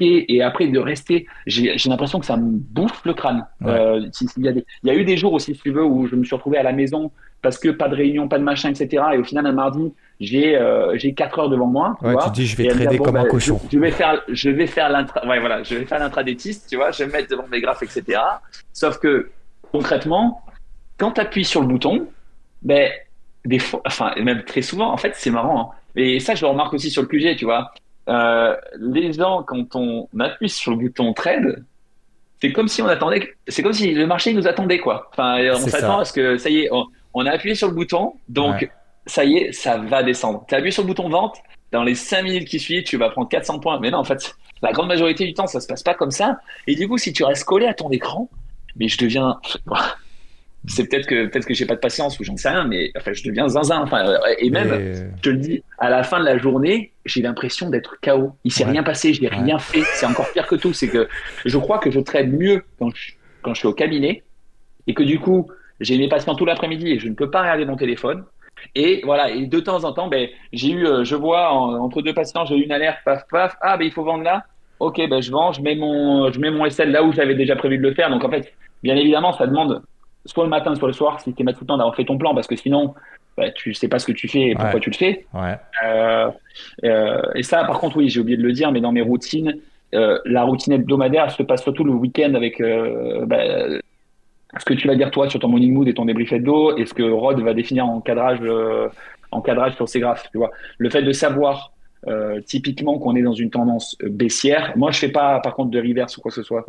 et après de rester, j'ai l'impression que ça me bouffe le crâne. Euh, il, y a il, y a eu des jours aussi, si tu veux, où je me suis retrouvé à la maison parce que pas de réunion, pas de machin, etc. Et au final, un mardi, j'ai euh, j'ai 4 heures devant moi. Tu, ouais, tu dis, je vais trader comme un bah, cochon. Je, vais faire, je vais faire l'intra, ouais, voilà, je vais faire l'intradétiste, tu vois, je vais me mettre devant mes graphes, etc. Sauf que concrètement, quand tu appuies sur le bouton, ben, des fois, enfin, même très souvent, en fait, c'est marrant. Hein. Et ça, je le remarque aussi sur le QG, tu vois. Euh, les gens, quand on appuie sur le bouton trade, c'est comme si on attendait, c'est comme si le marché nous attendait, quoi. Enfin, on s'attend à ce que, ça y est, on, a appuyé sur le bouton, donc ça y est, ça va descendre. Tu as appuyé sur le bouton vente, dans les 5 minutes qui suivent, tu vas prendre 400 points. Mais non, en fait, la grande majorité du temps, ça se passe pas comme ça. Et du coup, si tu restes collé à ton écran, mais je deviens, c'est peut-être que peut-être que j'ai pas de patience ou j'en sais rien, mais enfin, je deviens zinzin. Enfin, et même, je te le dis, à la fin de la journée, j'ai l'impression d'être KO. Il s'est rien passé, je n'ai rien fait. C'est encore pire que tout. C'est que je crois que je traite mieux quand je, quand je suis au cabinet et que du coup, j'ai mes patients tout l'après-midi et je ne peux pas regarder mon téléphone. Et voilà, et de temps en temps, ben, j'ai eu, euh, je vois entre deux patients, j'ai eu une alerte, paf, paf, ah, ben, il faut vendre là. Ok, ben, je vends, je mets mon, je mets mon SL là où j'avais déjà prévu de le faire. Donc, en fait, bien évidemment, ça demande soit le matin, soit le soir, systématiquement d'avoir fait ton plan, parce que sinon, bah, tu sais pas ce que tu fais et pourquoi tu le fais. Ouais. Euh, euh, et ça, par contre, oui, j'ai oublié de le dire, mais dans mes routines, euh, la routine hebdomadaire se passe surtout le week-end avec bah, ce que tu vas dire toi sur ton morning mood et ton débrief d'eau et ce que Rod va définir en cadrage, en cadrage sur ses graphes. Tu vois, le fait de savoir euh, typiquement qu'on est dans une tendance baissière. Moi, je fais pas, par contre, de reverse ou quoi que ce soit.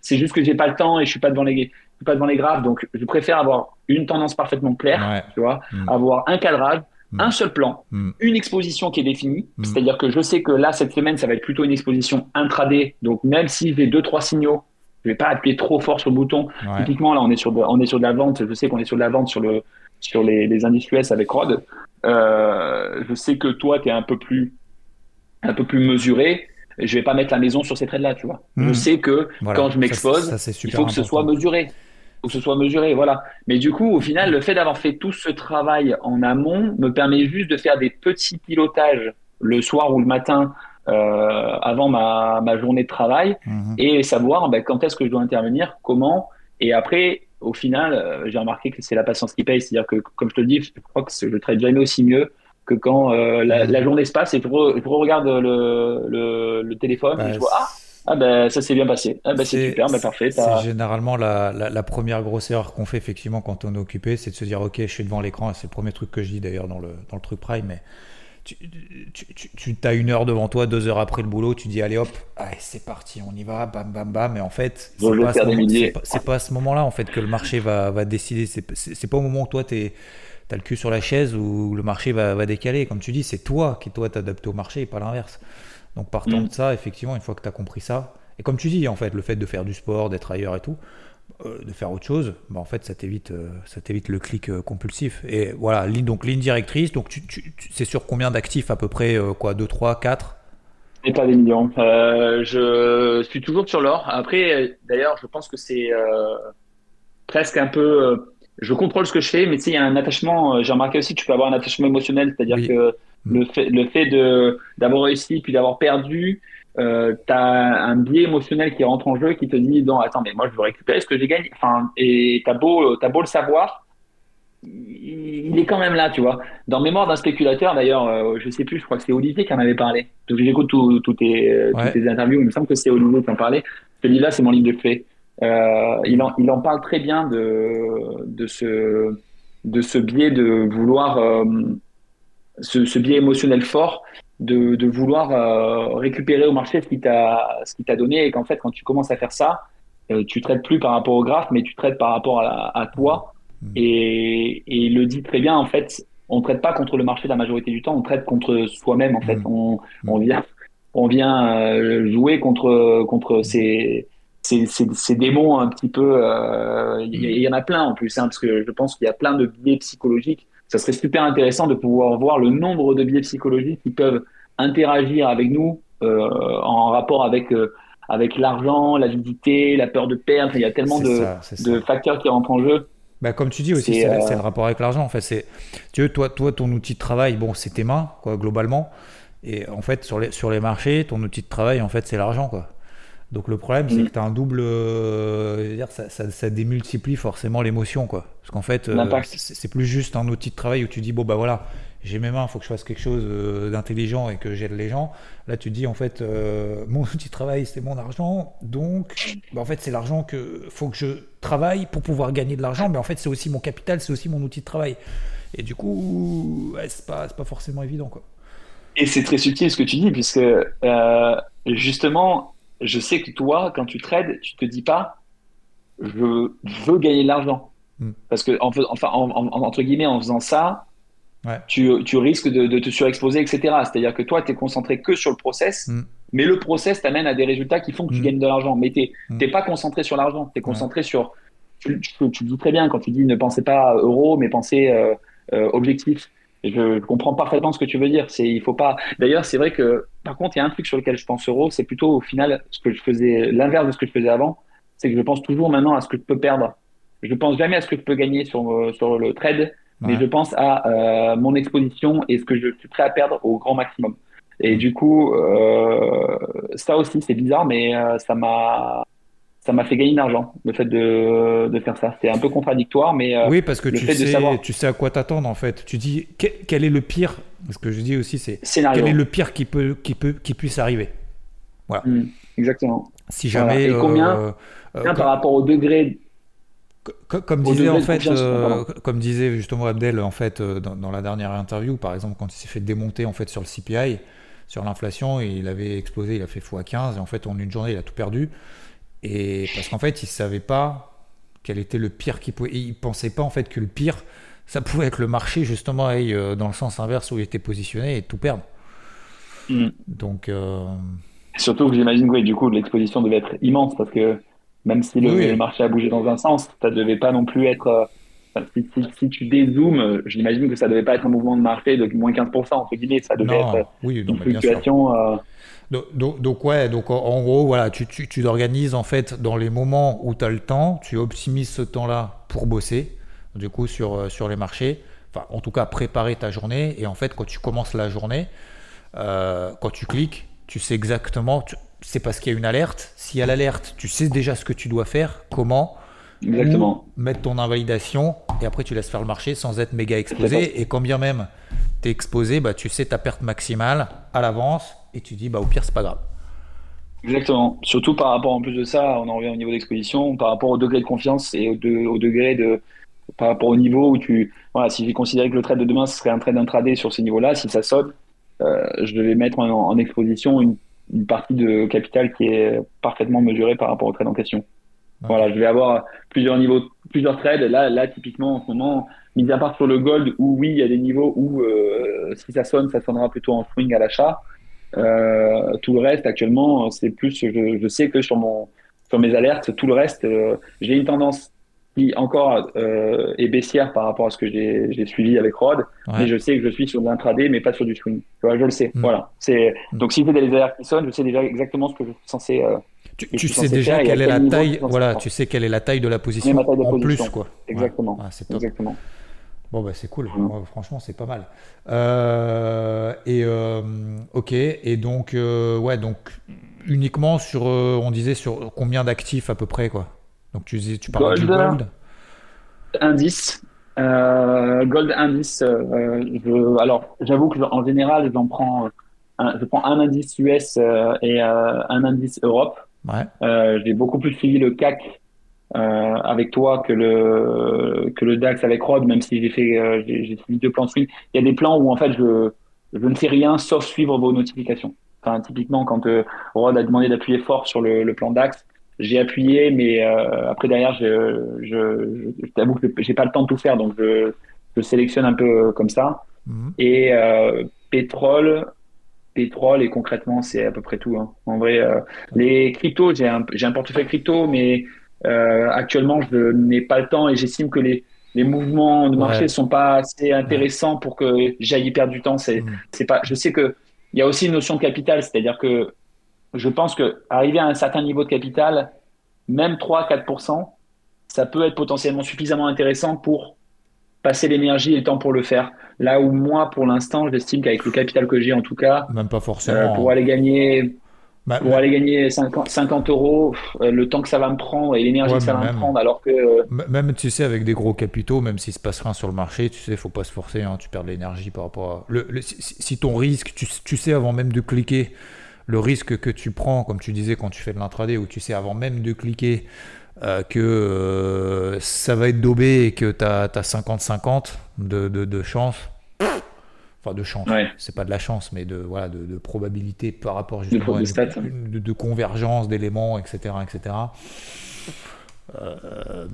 C'est juste que j'ai pas le temps et je suis pas devant les, pas devant les graphes, donc je préfère avoir une tendance parfaitement claire, tu vois, mm. avoir un cadrage, mm. un seul plan, mm. une exposition qui est définie. C'est-à-dire que je sais que là, cette semaine, ça va être plutôt une exposition intraday. Donc, même si j'ai deux, trois signaux, je vais pas appuyer trop fort sur le bouton. Typiquement, là, on est sur de, on est sur de la vente. Je sais qu'on est sur de la vente sur le, sur les, les indices US avec Rod. Euh, je sais que toi, tu es un peu plus, un peu plus mesuré je vais pas mettre la maison sur ces trades là tu vois. Je sais que quand je m'expose, il faut que ce soit mesuré faut que ce soit mesuré, voilà. Mais du coup, au final, le fait d'avoir fait tout ce travail en amont me permet juste de faire des petits pilotages le soir ou le matin euh, avant ma, ma, journée de travail mhm. et savoir ben, quand est-ce que je dois intervenir, comment. Et après, au final, euh, j'ai remarqué que c'est la patience qui paye. C'est-à-dire que, comme je te le dis, je crois que je traite jamais aussi mieux que quand euh, la, la, journée se passe et je, regarde le, le, le téléphone et je vois ah ah ben ça s'est bien passé. Ah ben c'est super, ben parfait. C'est généralement la, la, première grosse erreur qu'on fait effectivement quand on est occupé, c'est de se dire ok je suis devant l'écran, c'est le premier truc que je dis d'ailleurs dans le, dans le truc Prime, mais tu, tu, tu as une heure devant toi, deux heures après le boulot, tu dis allez hop, allez, c'est parti, on y va, bam bam bam, mais en fait c'est pas, pas, pas, à ce moment-là en fait que le marché va, va décider, c'est pas au moment où toi tu as le cul sur la chaise où le marché va, va décaler, comme tu dis, c'est toi qui toi t'adaptes au marché et pas l'inverse. Donc partant mm. de ça, effectivement, une fois que tu as compris ça, et comme tu dis, en fait, le fait de faire du sport, d'être ailleurs et tout, euh, de faire autre chose, bah, en fait, ça t'évite, euh, ça t'évite le clic euh, compulsif. Et voilà, ligne, donc ligne directrice, donc tu, c'est sur combien d'actifs à peu près, quoi, 2, 3, 4 Et pas des millions. Je suis toujours sur l'or. Après, d'ailleurs, je pense que c'est presque un peu. Je contrôle ce que je fais, mais tu sais, il y a un attachement. J'ai remarqué aussi que tu peux avoir un attachement émotionnel, c'est-à-dire que mm. le fait, le fait de d'avoir réussi puis d'avoir perdu, euh, tu as un biais émotionnel qui rentre en jeu qui te dit non, attends, mais moi je veux récupérer ce que j'ai gagné. Enfin, et t'as beau, as beau le savoir, il est quand même là, tu vois. Dans Mémoire d'un spéculateur, d'ailleurs, euh, je sais plus, je crois que c'est Olivier qui en avait parlé. Donc j'écoute toutes tes, tes, interviews, il me semble que c'est Olivier qui en parlait. Ce livre-là, c'est mon livre de fait. Euh, il, en, il en parle très bien de, de, ce, de ce biais de vouloir, euh, ce, ce, biais émotionnel fort, de, de vouloir euh, récupérer au marché ce qui t'a donné et qu'en fait, quand tu commences à faire ça, euh, tu traites plus par rapport au graphe, mais tu traites par rapport à, à toi Mm. Et, et, il le dit très bien, en fait, on ne traite pas contre le marché la majorité du temps, on traite contre soi-même, en fait. Mm. On, mm. on, vient, on vient euh, jouer contre, contre ces, ces, ces, démons un petit peu. Euh, il y, en a plein en plus, hein, parce que je pense qu'il y a plein de biais psychologiques. Ça serait super intéressant de pouvoir voir le nombre de biais psychologiques qui peuvent interagir avec nous euh, en rapport avec avec l'argent, la liquidité, la peur de perdre. Il y a tellement de, de facteurs qui rentrent en jeu. Bah, comme tu dis aussi, c'est le euh, rapport avec l'argent. En fait, c'est, tu veux, toi, toi, ton outil de travail, bon, c'est tes mains, quoi, globalement. Et en fait, sur les, sur les marchés, ton outil de travail, en fait, c'est l'argent, quoi. Donc le problème, c'est mm. que tu as un double. Euh, dire, ça, ça, ça, démultiplie forcément l'émotion, quoi. Parce qu'en fait, euh, c'est plus juste un outil de travail où tu dis, bon, bah voilà, j'ai mes mains, il faut que je fasse quelque chose euh, d'intelligent et que j'aide les gens. Là, tu dis, en fait, euh, (laughs) mon outil de travail, c'est mon argent. Donc, bah, en fait, c'est l'argent que faut que je travaille pour pouvoir gagner de l'argent. Mais en fait, c'est aussi mon capital, c'est aussi mon outil de travail. Et du coup, ouais, c'est pas, pas forcément évident. Quoi. Et c'est très subtil ce que tu dis, puisque justement, je sais que toi, quand tu trades, tu te dis pas, je veux gagner de l'argent. Hmm. Parce que, en, enfin, entre guillemets, en faisant ça, tu, tu, risques de, de, te surexposer, etc. C'est-à-dire que toi, tu es concentré que sur le process, mm. mais le process t'amène à des résultats qui font que tu mm. gagnes de l'argent. Mais tu n'es pas concentré sur l'argent, tu es concentré sur... Tu, tu, le dis très bien quand tu dis ne pensez pas euro, mais pensez euh, euh, objectif. Je, comprends parfaitement ce que tu veux dire. C'est, il faut pas. D'ailleurs, c'est vrai que, par contre, il y a un truc sur lequel je pense euro, c'est plutôt au final ce que je faisais, l'inverse de ce que je faisais avant, c'est que je pense toujours maintenant à ce que je peux perdre. Je pense jamais à ce que je peux gagner sur, euh, sur le trade mais je pense à euh, mon exposition et ce que je suis prêt à perdre au grand maximum. Et du coup, euh, ça aussi, c'est bizarre, mais euh, ça m'a ça m'a fait gagner de l'argent, le fait de, de faire ça. C'est un peu contradictoire, mais euh, oui, parce que tu sais, savoir... tu sais à quoi t'attendre en fait. Tu dis quel est le pire? Ce que je dis aussi, c'est quel est le pire qui peut qui peut qui puisse arriver? Voilà. Mmh, exactement. Si jamais. Et combien, combien par rapport au degré comme disait en fait, euh, comme disait justement Abdel en fait euh, dans, la dernière interview, par exemple quand il s'est fait démonter en fait sur le CPI, sur l'inflation, il avait explosé, il a fait x15 et en fait en une journée il a tout perdu et parce qu'en fait il savait pas quel était le pire qui pouvait, il pensait pas en fait que le pire ça pouvait être le marché justement aille euh, dans le sens inverse où il était positionné et tout perdre. Mm. Donc surtout que j'imagine que du coup l'exposition devait être immense parce que même si le, marché a bougé dans un sens, ça devait pas non plus être. Euh, si, tu dézoomes, euh, j'imagine que ça devait pas être un mouvement de marché de moins 15%, entre guillemets. Ça devait être oui, une fluctuation. Euh, donc, donc, ouais, donc en gros, voilà, tu, tu, tu t'organises en fait dans les moments où tu as le temps, tu optimises ce temps-là pour bosser, du coup, sur, sur les marchés. Enfin, en tout cas, préparer ta journée. Et en fait, quand tu commences la journée, quand tu cliques, tu sais exactement, c'est parce qu'il y a une alerte. S'il y a l'alerte, tu sais déjà ce que tu dois faire, comment. Exactement. mettre ton invalidation et après tu laisses faire le marché sans être méga exposé. Et quand bien même tu es exposé, bah, tu sais ta perte maximale à l'avance et tu dis bah, au pire, c'est pas grave. Exactement. Surtout par rapport en plus de ça, on en revient au niveau d'exposition, par rapport au degré de confiance et au, degré de. par rapport au niveau où tu. Voilà, si j'ai considéré que le trade de demain ce serait un trade intraday sur ces niveaux-là, si ça sonne, euh, je devais mettre en, en exposition une une partie de capital qui est parfaitement mesurée par rapport au trade en question. Voilà, je vais avoir plusieurs niveaux, plusieurs trades. Là, là, typiquement, en ce moment, mis à part sur le gold, où oui, il y a des niveaux où euh, si ça sonne, ça sonnera plutôt en swing à l'achat. Euh, tout le reste, actuellement, c'est plus, je, je, sais que sur mon, sur mes alertes, tout le reste, euh, j'ai une tendance qui encore euh, est baissière par rapport à ce que j'ai suivi avec Rod, mais je sais que je suis sur de l'intraday, mais pas sur du swing. Tu vois, je le sais. Mm. Voilà. C'est mm. donc si j'ai des alertes qui sonnent, je sais déjà exactement ce que je suis censé. Euh, tu, sais déjà quelle est la taille. Voilà, tu sais quelle est la taille de la position en plus, quoi. Exactement. Exactement. Bon, bah, c'est cool. Mm. franchement, c'est pas mal. Euh, et ok. Et donc, ouais, donc uniquement sur, on disait sur combien d'actifs à peu près, quoi. Donc tu, tu parles gold, du gold Indice. Euh, gold indice. Euh, alors j'avoue que en général j'en prends, un, je prends un indice US euh, et un indice Europe. Ouais. j'ai beaucoup plus suivi le CAC avec toi que le que le DAX avec Rod, même si j'ai fait j'ai suivi deux plans de suivi. Il y a des plans où en fait je je ne fais rien sauf suivre vos notifications. Enfin, typiquement, quand Rod a demandé d'appuyer fort sur le, le plan DAX, j'ai appuyé, mais euh, après derrière, je, je, je, t'avoue que j'ai pas le temps de tout faire, donc je, je sélectionne un peu comme ça. Mhm. Et euh, pétrole, pétrole et concrètement, c'est à peu près tout. Hein. En vrai, euh, les cryptos, j'ai un, j'ai un portefeuille crypto, mais euh, actuellement, je n'ai pas le temps et j'estime que les, les mouvements de marché ne sont pas assez intéressants pour que j'aille y perdre du temps. C'est, c'est pas, je sais que il y a aussi une notion de capital, c'est-à-dire que je pense que arriver à un certain niveau de capital, même 3-4%, ça peut être potentiellement suffisamment intéressant pour passer l'énergie et le temps pour le faire. Là où moi, pour l'instant, j'estime qu'avec le capital que j'ai, en tout cas, même pas forcément. Euh, pour aller gagner, bah, pour aller gagner 50, 50 euros, euh, le temps que ça va me prendre et l'énergie que ça va me prendre, alors que euh, même tu sais avec des gros capitaux, même s'il se passe rien sur le marché, tu sais, faut pas se forcer, hein, tu perds de l'énergie par rapport à le, si, ton risque, tu, tu sais avant même de cliquer le risque que tu prends, comme tu disais quand tu fais de l'intraday, où tu sais avant même de cliquer euh, que euh, ça va être daubé et que tu as, 50-50 de, de, chance. Enfin, de chance, c'est pas de la chance, mais de, voilà, de, probabilité par rapport justement à une, de, convergence d'éléments, etc. etc. Euh,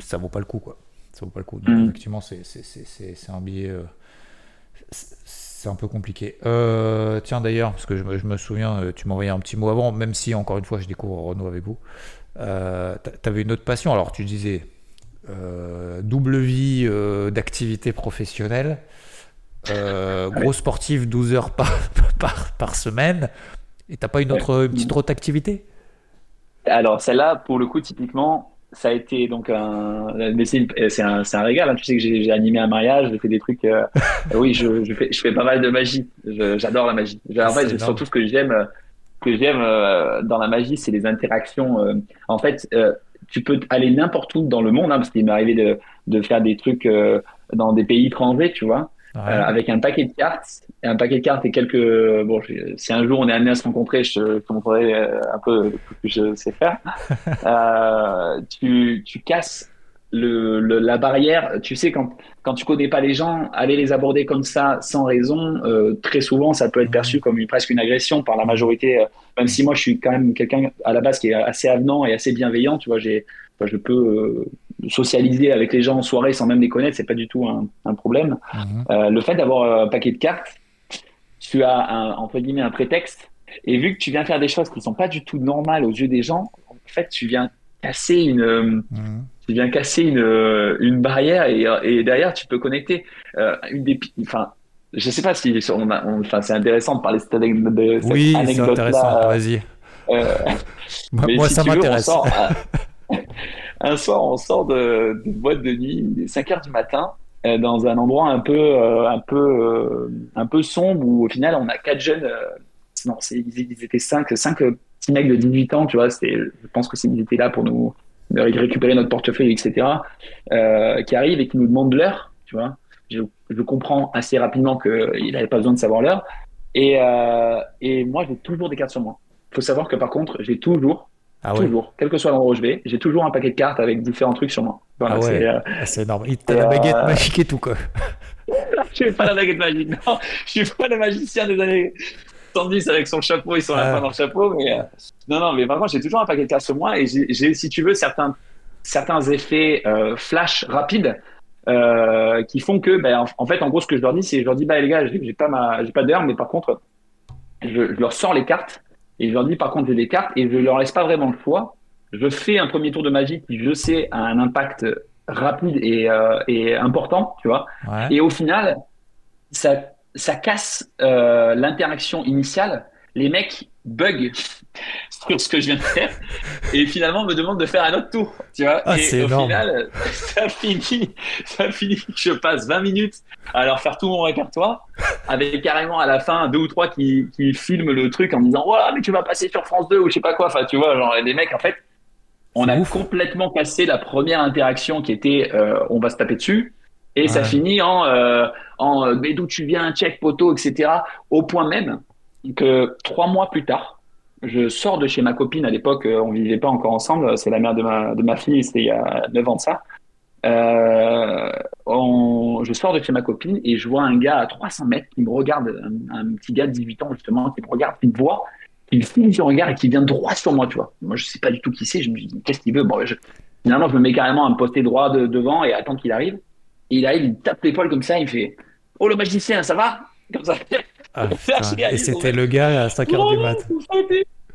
ça vaut pas le coup, quoi. Ça vaut pas le coup. Donc, mm. effectivement, c'est un billet c'est un peu compliqué. Euh, tiens d'ailleurs, parce que je, me souviens, euh, tu m'envoyais un petit mot avant, même si encore une fois je découvre Renault avec vous. Euh, tu avais une autre passion, alors tu disais double vie d'activité professionnelle, gros sportif 12 heures par, (laughs) par, par semaine, et t'as pas une autre petite autre activité Alors celle-là, pour le coup, typiquement, ça a été donc un, c'est un, un, régal. Hein. Tu sais que j'ai animé un mariage, j'ai fait des trucs. Euh, (laughs) oui, je, je, fais, je fais pas mal de magie. J'adore la magie. En fait, surtout ce que j'aime, que j'aime euh, dans la magie, c'est les interactions. Euh, en fait, tu peux aller n'importe où dans le monde, hein, parce qu'il m'est arrivé de, de, faire des trucs dans des pays étrangers, tu vois. Euh, avec un paquet de cartes, un paquet de cartes et quelques. Bon, si un jour on est amené à se rencontrer, je te montrerai euh, un peu ce que je sais faire. (laughs) euh, tu, tu casses le, la barrière. Tu sais, quand, quand tu connais pas les gens, aller les aborder comme ça, sans raison, euh, très souvent, ça peut être perçu comme une, presque une agression par la majorité. Euh, même si moi, je suis quand même quelqu'un à la base qui est assez avenant et assez bienveillant, tu vois, j'ai, je peux socialiser avec les gens en soirée sans même les connaître, c'est pas du tout un, problème. Mhm. Euh, le fait d'avoir un paquet de cartes, tu as un, entre guillemets un prétexte, et vu que tu viens faire des choses qui sont pas du tout normales aux yeux des gens, en fait, tu viens casser une, mhm. tu viens casser une, une barrière et, et, derrière tu peux connecter euh, une des, enfin. Je sais pas si on, enfin, c'est intéressant de parler de cette anecdote. De oui, c'est intéressant. Vas-y. (laughs) Euh, moi, ça m'intéresse. Un soir, on sort de, boîte de nuit, 5 heures du matin, euh, dans un endroit un peu, euh, un peu, euh, un peu sombre où au final on a quatre jeunes. non, ils, étaient cinq, cinq petits mecs de 18 ans, tu vois. je pense que ils étaient là pour nous récupérer notre portefeuille, etc. qui arrivent et qui nous demandent l'heure, tu vois. Je, je, comprends assez rapidement qu'il n'avait pas besoin de savoir l'heure. Et, et moi, j'ai toujours des cartes sur moi. Il faut savoir que par contre, j'ai toujours ah toujours, quel que soit l'endroit où je vais, j'ai toujours un paquet de cartes avec différents trucs sur moi. ah ouais, euh, ah, c'est énorme. Il t'a la baguette euh, magique et tout, quoi. (laughs) je n'ai pas la baguette magique, non. Je suis pas le magicien des années 70 avec son chapeau, ils sont là dans le chapeau. Mais, euh, Non, non, mais contre, j'ai toujours un paquet de cartes sur moi et j'ai, si tu veux, certains, certains effets flash rapides qui font que, ben, en, fait, en gros, ce que je leur dis, c'est je leur dis, bah les gars, j'ai, pas, ma, j'ai pas d'heure, mais par contre, je, je leur sors les cartes et je leur dis par contre j'ai des cartes et je leur laisse pas vraiment le choix. je fais un premier tour de magie qui, je sais, a un impact rapide et, euh, et important, tu vois. Et au final, ça, ça casse euh, l'interaction initiale. Les mecs bug sur ce que je viens de faire et finalement me demande de faire un autre tour tu vois. Ah, et au final (laughs) ça finit ça finit que je passe 20 minutes à leur faire tout mon répertoire avec carrément à la fin deux ou trois qui, qui filment le truc en me disant voilà mais tu vas passer sur France 2 ou je sais pas quoi. Enfin tu vois genre des mecs en fait on a complètement cassé la première interaction qui était euh, on va se taper dessus et ça finit en euh, en mais d'où tu viens check poteau etc au point même que trois mois plus tard, je sors de chez ma copine. À l'époque, euh, on vivait pas encore ensemble. C'est la mère de ma, de ma fille. C'était il y a 9 ans de ça. Euh, je sors de chez ma copine et je vois un gars à 300 mètres qui me regarde, un, petit gars de 18 ans justement, qui me regarde, qui me voit, qui me filme son regard et qui vient droit sur moi, tu vois. Moi, je sais pas du tout qui c'est. Je me dis, qu'est-ce qu'il veut? Bon, finalement, je me mets carrément à me poster droit devant et attends qu'il arrive. Et il arrive, il tape l'épaule comme ça, il fait, oh le magicien, ça va Comme ça. Ah, et c'était le gars à 5h du mat.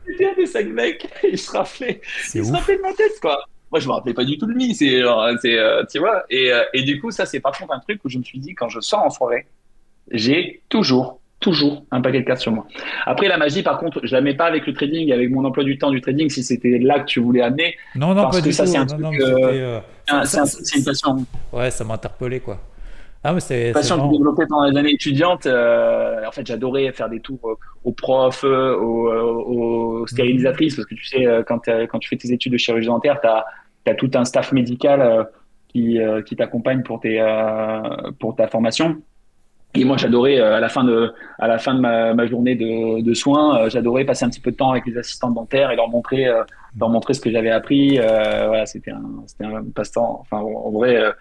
C'était un des 5 mecs, il se rappelait, il se rappelait de ma tête, quoi. Moi, je me rappelais pas du tout de lui, c'est, c'est, euh, tu vois. Et, euh, et du coup, ça, c'est par contre un truc où je me suis dit, quand je sors en soirée, j'ai toujours, toujours un paquet de cartes sur moi. Après, la magie, par contre, je la mets pas avec le trading, avec mon emploi du temps du trading, si c'était là que tu voulais amener. Non, non, parce pas que du ça, tout. c'est un non, truc, euh, c'est une passion. Ouais, ça m'a interpellé, quoi. Ah, mais c'est. passion que j'ai développée pendant les années étudiantes. Euh, en fait, j'adorais faire des tours aux profs, aux, aux, stérilisatrices, parce que tu sais, quand, quand tu fais tes études de chirurgie dentaire, tu as, as, tout un staff médical qui, qui t'accompagne pour, tes, pour ta formation. Et moi, j'adorais à la fin de à la fin de ma, ma journée de, de soins, j'adorais passer un petit peu de temps avec les assistants dentaires et leur montrer leur montrer ce que j'avais appris. voilà, c'était un c'était un passe-temps. Enfin, en vrai,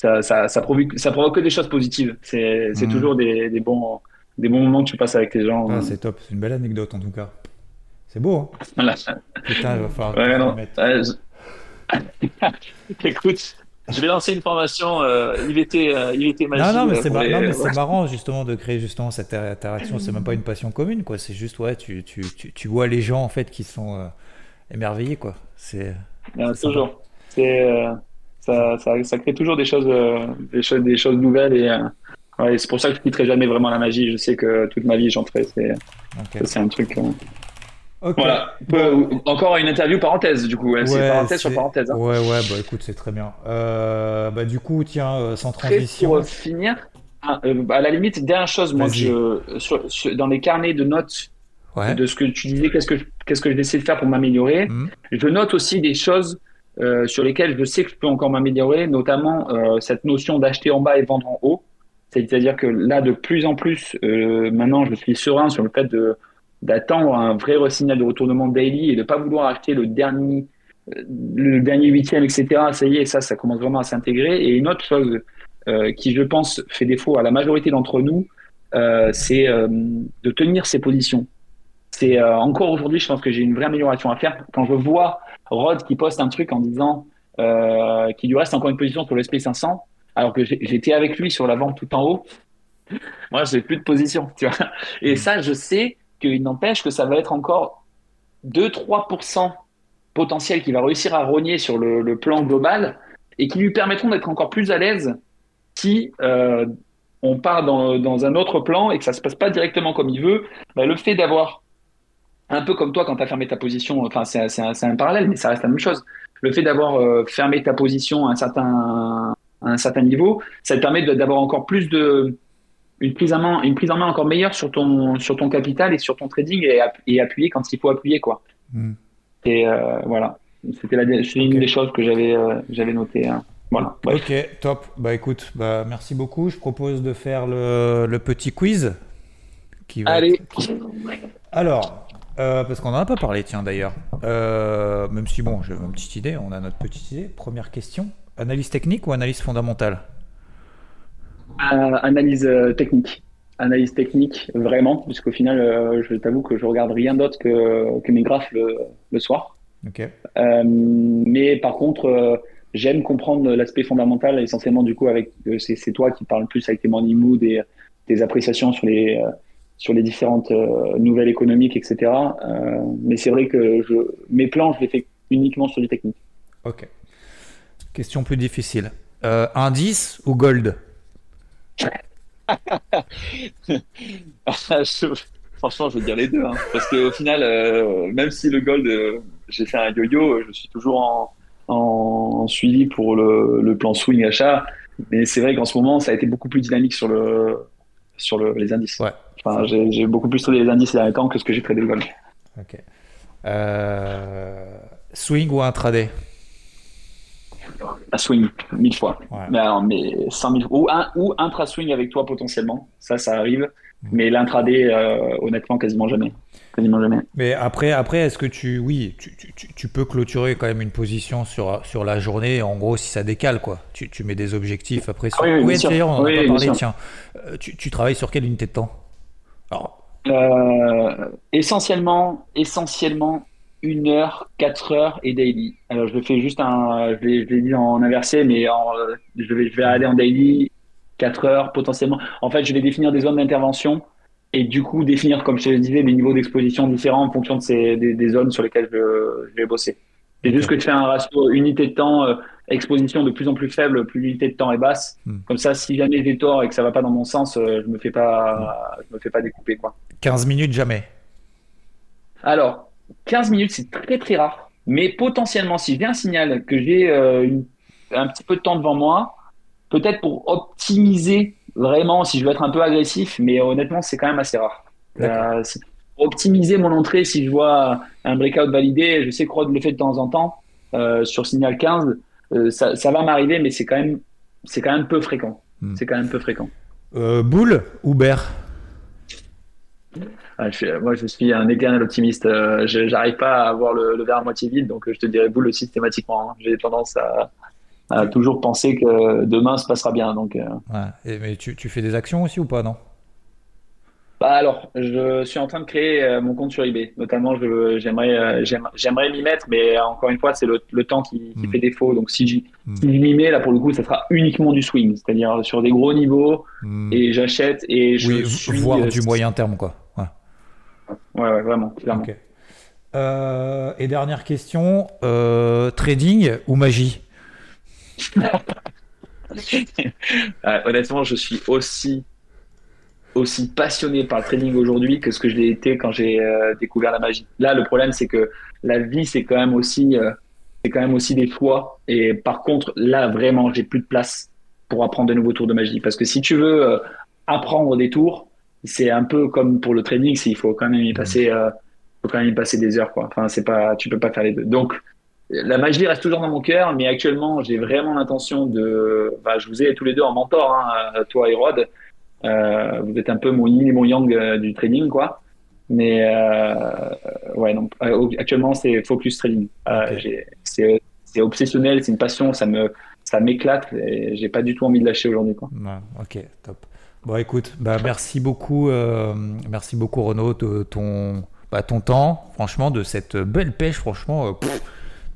ça, ça, ça, provoque, ça provoque que des choses positives. C'est mmh. toujours des, des, bons, des bons moments que tu passes avec les gens. Ah, c'est top, c'est une belle anecdote en tout cas. C'est beau. Hein voilà. Putain, il va falloir. Ouais, non. Ouais, je... (laughs) Écoute, je vais lancer une formation euh, IVT, euh, IVT magie. Non, non, mais c'est ouais. marrant justement de créer justement cette interaction. C'est même pas une passion commune, quoi. C'est juste, ouais, tu, tu, tu, tu, vois les gens en fait qui sont euh, émerveillés, quoi. C'est. toujours. C'est. Ça, ça, ça, crée toujours des choses, euh, des choses, des choses nouvelles et euh, ouais, c'est pour ça que je quitterai jamais vraiment la magie. Je sais que toute ma vie j'en ferai. C'est okay. un truc. Euh... Okay. Voilà. Bon. Encore une interview parenthèse du coup. Ouais, c'est parenthèse sur parenthèse. Hein. Ouais ouais bah écoute c'est très bien. Euh, bah du coup tiens sans transition. Pour finir, à, à la limite dernière chose moi je sur, sur, dans les carnets de notes ouais. de ce que tu disais qu'est-ce que qu'est-ce que j'essaie de faire pour m'améliorer. Mmh. Je note aussi des choses euh, sur lesquels je sais que je peux encore m'améliorer, notamment euh, cette notion d'acheter en bas et vendre en haut. C'est-à-dire que là, de plus en plus, euh, maintenant, je suis serein sur le fait de d'attendre un vrai signal de retournement daily et de pas vouloir acheter le dernier le dernier huitième, etc. Ça y est, ça, ça commence vraiment à s'intégrer. Et une autre chose qui, je pense, fait défaut à la majorité d'entre nous, c'est de tenir ses positions. C'est encore aujourd'hui, je pense que j'ai une vraie amélioration à faire. Quand je vois Rod qui poste un truc en disant euh, qu'il lui reste encore une position sur le SP500, alors que j'étais avec lui sur la vente tout en haut. (laughs) Moi, j'ai plus de position, tu vois. Et ça, je sais qu'il n'empêche que ça va être encore 2-3% potentiel qui va réussir à rogner sur le, le, plan global et qui lui permettront d'être encore plus à l'aise si euh, on part dans, dans, un autre plan et que ça se passe pas directement comme il veut. Bah, le fait d'avoir un peu comme toi quand tu as fermé ta position, enfin c'est un, un, parallèle, mais ça reste la même chose. Le fait d'avoir euh, fermé ta position à un certain, à un certain niveau, ça te permet d'avoir encore plus de une prise en main, une prise en main encore meilleure sur ton sur ton capital et sur ton trading et, et appuyer quand il faut appuyer quoi. Mm. Et euh, voilà, c'était une okay. des choses que j'avais euh, j'avais noté. Hein. Voilà. Bref. Ok, top. Bah écoute, bah merci beaucoup. Je propose de faire le, le petit quiz. Qui va Allez. Être... Alors, euh, parce qu'on n'en a pas parlé, tiens d'ailleurs. Euh, même si, bon, j'ai une petite idée, on a notre petite idée. Première question analyse technique ou analyse fondamentale euh, Analyse technique. Analyse technique, vraiment, puisqu'au final, euh, je t'avoue que je regarde rien d'autre que, que, mes graphes le, le soir. Okay. mais par contre, j'aime comprendre l'aspect fondamental, essentiellement, du coup, avec c'est toi qui parles plus avec tes morning mood et tes appréciations sur les sur les différentes euh, nouvelles économiques, etc. Euh, mais c'est vrai que je, mes plans, je les fais uniquement sur du technique. Ok. Question plus difficile. Euh, indice ou gold? (laughs) Franchement, je veux dire les deux. Hein. parce qu'au final, euh, même si le gold, euh, j'ai fait un yo-yo, je suis toujours en, suivi pour le, plan swing achat. Mais c'est vrai qu'en ce moment, ça a été beaucoup plus dynamique sur, le, sur le, les indices. Ouais. Enfin, j'ai beaucoup plus tradé les indices ces derniers temps que ce que j'ai tradé le gold. Ok. swing ou intraday? Un swing, mille fois. Mais, alors, mais 100 000, ou, un, ou intra-swing avec toi potentiellement, ça, ça arrive. Mm. Mais l'intraday, euh, honnêtement, quasiment jamais. Quasiment jamais. Mais après, après est-ce que tu, oui, tu, tu, tu, peux clôturer quand même une position sur, sur la journée, en gros, si ça décale, quoi. Tu, tu mets des objectifs après. Sur... Ah oui, oui, d'ailleurs, on en a pas parlé, tiens. Euh, tu, tu travailles sur quelle unité de temps? Alors, euh, essentiellement, essentiellement une heure, quatre heures et daily. Alors je le fais juste un, je l'ai dit en inversé, mais je, vais, je vais aller en daily, quatre heures potentiellement. En fait, je vais définir des zones d'intervention et du coup définir, comme je te disais, des niveaux d'exposition différents en fonction de ces, des, zones sur lesquelles je, vais bosser. C'est juste que tu fais un ratio unité de temps, euh, exposition de plus en plus faible, plus l'unité de temps est basse. Hmm. Comme ça, si jamais j'ai tort et que ça va pas dans mon sens, euh, je me fais pas, je me fais pas découper quoi. 15 minutes jamais. Alors, 15 minutes, c'est très très rare. Mais potentiellement, si j'ai un signal que j'ai euh, un petit peu de temps devant moi, peut-être pour optimiser vraiment, si je veux être un peu agressif, mais honnêtement, c'est quand même assez rare. Euh, pour optimiser mon entrée, si je vois un breakout validé, je sais que Rod le fait de temps en temps euh, sur signal 15, ça, ça, va m'arriver, mais c'est quand même c'est quand même peu fréquent. Hmm. C'est quand même peu fréquent. boule ou bear? Ah, moi, je suis un éternel optimiste. Euh, je n'arrive pas à avoir le, verre à moitié vide, donc euh, je te dirais boule systématiquement. Hein. J'ai tendance à, toujours penser que demain se passera bien. Donc, euh. mais tu, fais des actions aussi ou pas, non? Bah alors, je suis en train de créer mon compte sur eBay. Notamment, j'aimerais, j'aimerais m'y mettre, mais encore une fois, c'est le, temps qui, hmm. fait défaut. Donc, si j'y hmm. m'y mets, là pour le coup, ça sera uniquement du swing, c'est-à-dire sur des gros niveaux, hmm. et j'achète et je oui, suis, voir du moyen terme, quoi. Ouais, vraiment, clairement. Euh, et dernière question, euh, trading ou magie? Euh, (laughs) Honnêtement, je suis aussi aussi passionné par le trading aujourd'hui que ce que je l'ai été quand j'ai découvert la magie. Là, le problème, c'est que la vie, c'est quand même aussi c'est quand même aussi des choix. Et par contre, là, vraiment, j'ai plus de place pour apprendre de nouveaux tours de magie. Parce que si tu veux apprendre des tours, c'est un peu comme pour le training, il faut quand même y passer, euh, faut quand même y passer des heures, quoi. Enfin, c'est pas, tu peux pas faire les deux. Donc, la magie reste toujours dans mon cœur, mais actuellement, j'ai vraiment l'intention de, bah, je vous ai tous les deux en mentor, hein, toi et Rod. Euh, vous êtes un peu mon yin et mon yang euh, du trading, quoi. Mais euh, ouais, non. Actuellement, c'est focus trading. C'est obsessionnel, c'est une passion, ça me, ça m'éclate et j'ai pas du tout envie de lâcher aujourd'hui, quoi. ok, top. Bon, écoute, bah, merci beaucoup, merci beaucoup Renaud de ton, bah, ton temps, franchement, de cette belle pêche, franchement.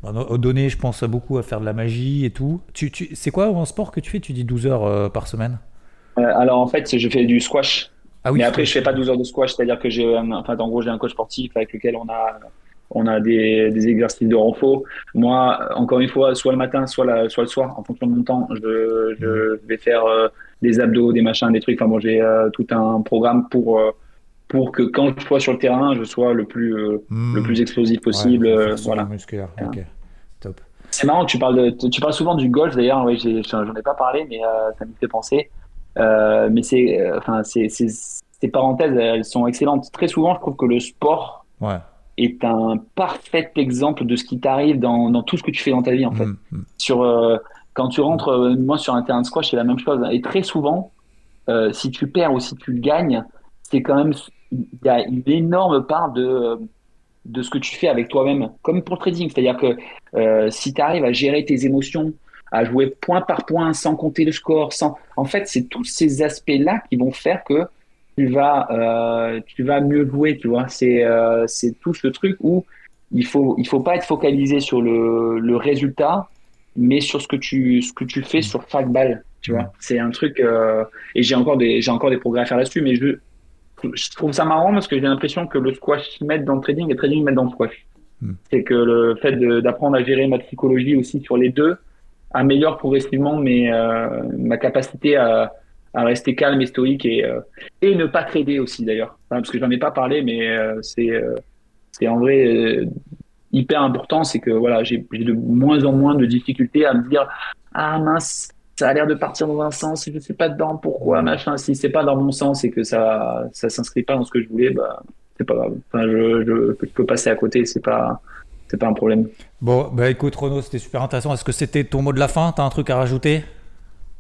Pff, donné, je pense beaucoup à faire de la magie et tout. Tu, tu, c'est quoi en sport que tu fais? Tu dis 12 heures euh, par semaine? Alors en fait, je fais du squash. Ah oui, mais après, je fais pas 12 heures de squash, c'est-à-dire que j'ai, enfin, en gros, j'ai un coach sportif avec lequel on a, on a des, des exercices de renfort. Moi, encore une fois, soit le matin, soit, la, soit le soir, en fonction de mon temps, je, je mmh. vais faire des abdos, des machins, des trucs. Enfin bon, j'ai euh, tout un programme pour euh, pour que quand je sois sur le terrain, je sois le plus euh, le plus explosif possible. voilà. Musculaire. Top. C'est marrant, tu parles de, tu parles souvent du golf d'ailleurs. Oui, j'en ai, pas parlé, mais ça me fait penser. mais c'est enfin ces parenthèses, elles sont excellentes. Très souvent, je trouve que le sport est un parfait exemple de ce qui t'arrive dans, dans, tout ce que tu fais dans ta vie en fait. Mm, mm. Sur quand tu rentres, euh, moi, sur un terrain de squash, c'est la même chose. Et très souvent, euh, si tu perds ou si tu gagnes, c'est quand même, il y a une énorme part de, de ce que tu fais avec toi-même, comme pour le trading. C'est-à-dire que euh, si tu arrives à gérer tes émotions, à jouer point par point sans compter le score, sans, en fait, c'est tous ces aspects-là qui vont faire que tu vas, euh, tu vas mieux jouer, tu vois. C'est, euh, c'est tout ce truc où il faut, il faut pas être focalisé sur le, le résultat, mais sur ce que tu ce que tu fais sur chaque balle tu vois c'est un truc euh, et j'ai encore des j'ai encore des progrès à faire là-dessus mais je je trouve ça marrant parce que j'ai l'impression que le squash met dans le trading et le trading met dans le squash Hmm. C'est que le fait d'apprendre à gérer ma psychologie aussi sur les deux améliore progressivement mes, euh, ma capacité à, à, rester calme et stoïque et, euh, et ne pas trader aussi d'ailleurs. parce que j'en ai pas parlé, mais euh, c'est c'est en vrai hyper important. C'est que voilà, j'ai de moins en moins de difficultés à me dire ah mince, ça a l'air de partir dans un sens, je sais pas dedans, pourquoi, machin. Si c'est pas dans mon sens et que ça, ça s'inscrit pas dans ce que je voulais, bah, c'est pas grave. Enfin, je, je, peux passer à côté, c'est pas, c'est pas un problème. Bon, bah écoute, Renaud, c'était super intéressant. Est-ce que c'était ton mot de la fin? T'as un truc à rajouter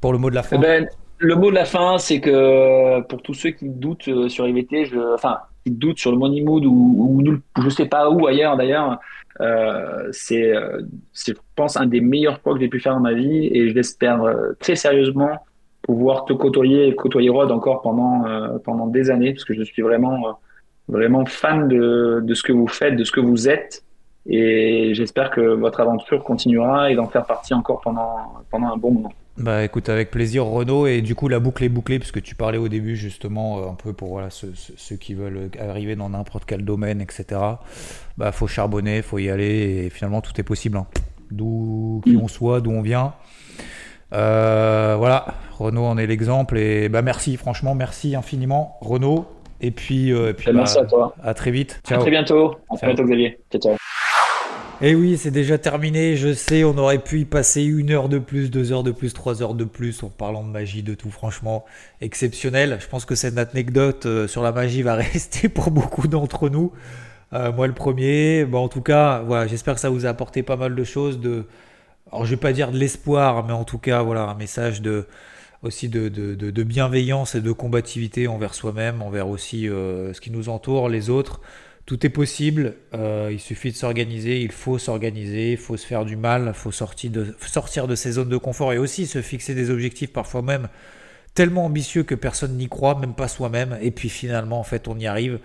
pour le mot de la fin? Eh ben, Le mot de la fin, c'est que pour tous ceux qui doutent euh, sur IVT, je, enfin, qui doutent sur le Money Mood ou, ou, je sais pas où ailleurs d'ailleurs, euh, c'est, je pense, un des meilleurs poids que j'ai pu faire dans ma vie et je l'espère euh, très sérieusement pouvoir te côtoyer et côtoyer Rod encore pendant, euh, pendant des années parce que je suis vraiment, vraiment fan de, de ce que vous faites, de ce que vous êtes et j'espère que votre aventure continuera et d'en faire partie encore pendant, pendant un bon moment. Bah écoute, avec plaisir Renaud, et du coup la boucle est bouclée, puisque tu parlais au début justement euh, un peu pour voilà, ceux, qui veulent arriver dans n'importe quel domaine, etc. Bah faut charbonner, faut y aller, et finalement tout est possible. Hein. D'où qui on soit, d'où on vient. Euh, voilà, Renaud en est l'exemple, et bah merci, franchement merci infiniment Renaud, et puis, euh, puis merci bah, à toi. À très vite. Ciao. À très bientôt. À très bientôt Xavier. Ciao ciao. Et eh oui, c'est déjà terminé. Je sais, on aurait pu y passer une heure de plus, deux heures de plus, trois heures de plus en parlant de magie, de tout. Franchement, exceptionnel. Je pense que cette anecdote euh, sur la magie va (laughs) rester pour beaucoup d'entre nous. Euh, moi, le premier. Bon, en tout cas, voilà, j'espère que ça vous a apporté pas mal de choses. De, alors, je vais pas dire de l'espoir, mais en tout cas, voilà, un message de aussi de, de, bienveillance et de combativité envers soi-même, envers aussi euh, ce qui nous entoure, les autres. Tout est possible, euh, il suffit de s'organiser, il faut s'organiser, il faut se faire du mal, il faut sortir de, sortir ses zones de confort et aussi se fixer des objectifs parfois même tellement ambitieux que personne n'y croit, même pas soi-même, et puis finalement en fait on y arrive.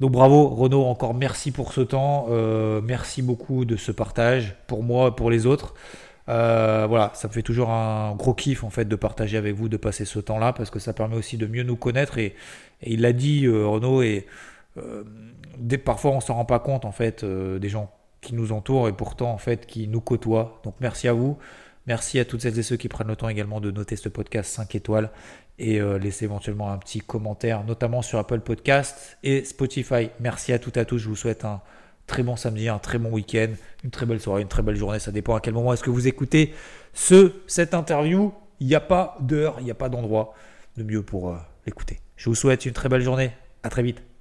Donc bravo Renaud, encore merci pour ce temps, euh, merci beaucoup de ce partage pour moi pour les autres. Euh, voilà, ça me fait toujours un gros kiff en fait de partager avec vous, de passer ce temps-là, parce que ça permet aussi de mieux nous connaître. Et il l'a dit Renaud, et parfois on s'en rend pas compte en fait euh, des gens qui nous entourent et pourtant en fait qui nous côtoient. Donc merci à vous. Merci à toutes celles et ceux qui prennent le temps également de noter ce podcast 5 étoiles et euh, laisser éventuellement un petit commentaire, notamment sur Apple Podcast et Spotify. Merci à toutes et à tous. Je vous souhaite un très bon samedi, un très bon week-end, une très belle soirée, une très belle journée. Ça dépend à quel moment est-ce que vous écoutez ce, cette interview. Il n'y a pas d'heure, il n'y a pas d'endroit de mieux pour euh, l'écouter. Je vous souhaite une très belle journée. À très vite.